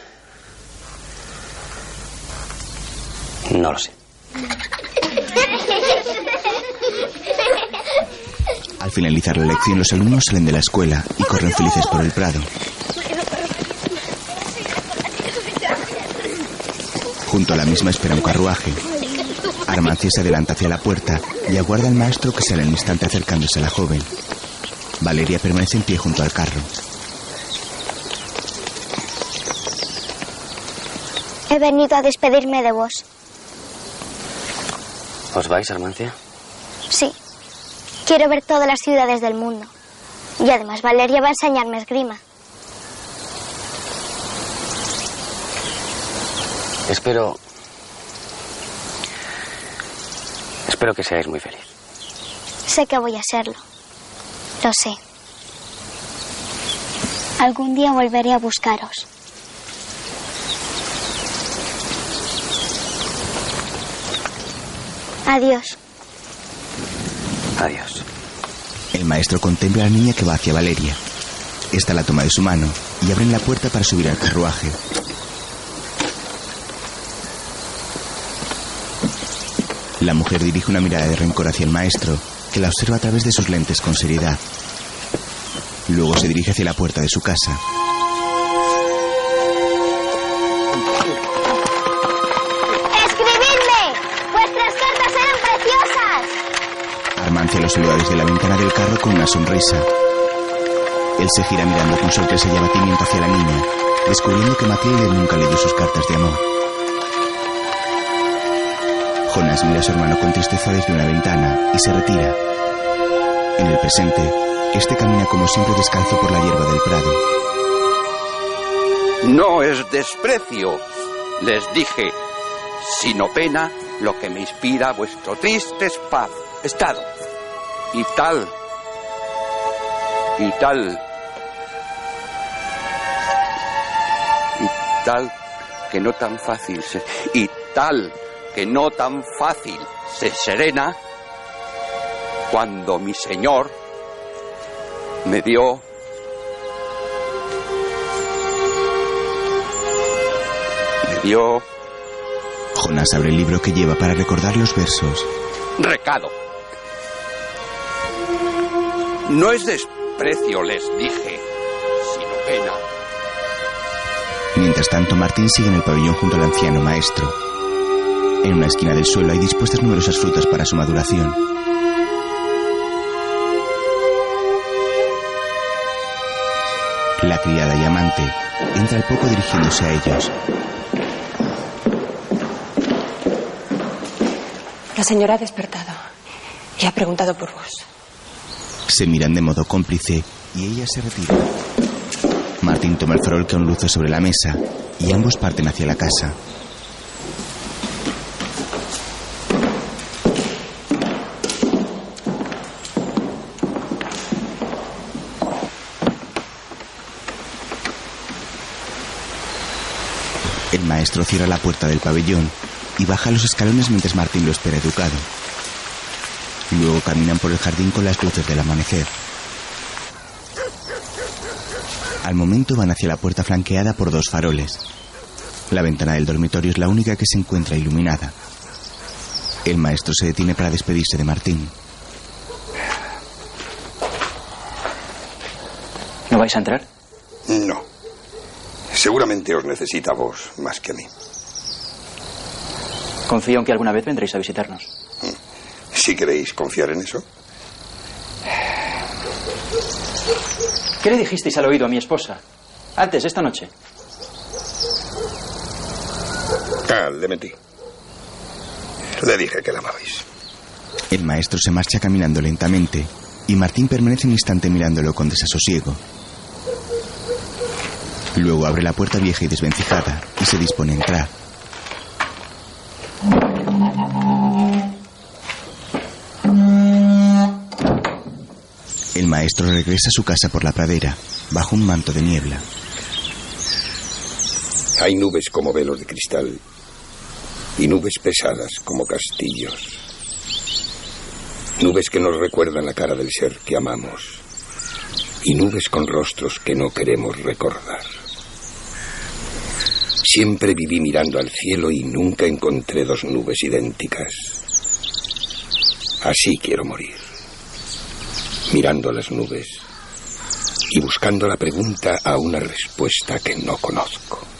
no lo sé. Al finalizar la lección, los alumnos salen de la escuela y corren felices por el prado. Junto a la misma espera un carruaje. Armancia se adelanta hacia la puerta y aguarda al maestro que sale al instante acercándose a la joven. Valeria permanece en pie junto al carro. He venido a despedirme de vos. ¿Os vais, Armancia? Sí. Quiero ver todas las ciudades del mundo. Y además Valeria va a enseñarme esgrima. Espero. Espero que seáis muy feliz. Sé que voy a serlo. Lo sé. Algún día volveré a buscaros. Adiós. Adiós. El maestro contempla a la niña que va hacia Valeria. Esta la toma de su mano y abren la puerta para subir al carruaje. La mujer dirige una mirada de rencor hacia el maestro, que la observa a través de sus lentes con seriedad. Luego se dirige hacia la puerta de su casa. ¡Escribidme! ¡Vuestras cartas eran preciosas! Armancia lo saluda desde la ventana del carro con una sonrisa. Él se gira mirando con sorpresa y abatimiento hacia la niña, descubriendo que Matilde nunca leyó sus cartas de amor. Jonas mira a su hermano con tristeza desde una ventana y se retira. En el presente, este camina como siempre descalzo por la hierba del prado. No es desprecio, les dije, sino pena lo que me inspira vuestro triste estado. Y tal, y tal, y tal que no tan fácil se... y tal que no tan fácil se serena cuando mi señor me dio me dio Jonas abre el libro que lleva para recordar los versos. recado. No es desprecio, les dije, sino pena. Mientras tanto, Martín sigue en el pabellón junto al anciano maestro. En una esquina del suelo hay dispuestas numerosas frutas para su maduración. La criada y amante entra al poco dirigiéndose a ellos. La señora ha despertado y ha preguntado por vos. Se miran de modo cómplice y ella se retira. Martín toma el farol que aún luce sobre la mesa y ambos parten hacia la casa. El maestro cierra la puerta del pabellón y baja los escalones mientras Martín lo espera educado. Luego caminan por el jardín con las luces del amanecer. Al momento van hacia la puerta flanqueada por dos faroles. La ventana del dormitorio es la única que se encuentra iluminada. El maestro se detiene para despedirse de Martín. ¿No vais a entrar? Seguramente os necesita a vos más que a mí. Confío en que alguna vez vendréis a visitarnos. Si queréis confiar en eso. ¿Qué le dijisteis al oído a mi esposa? Antes, esta noche. Ah, le mentí. Le dije que la amabais. El maestro se marcha caminando lentamente y Martín permanece un instante mirándolo con desasosiego. Luego abre la puerta vieja y desvencijada y se dispone a entrar. El maestro regresa a su casa por la pradera, bajo un manto de niebla. Hay nubes como velos de cristal y nubes pesadas como castillos. Nubes que nos recuerdan la cara del ser que amamos y nubes con rostros que no queremos recordar. Siempre viví mirando al cielo y nunca encontré dos nubes idénticas. Así quiero morir, mirando las nubes y buscando la pregunta a una respuesta que no conozco.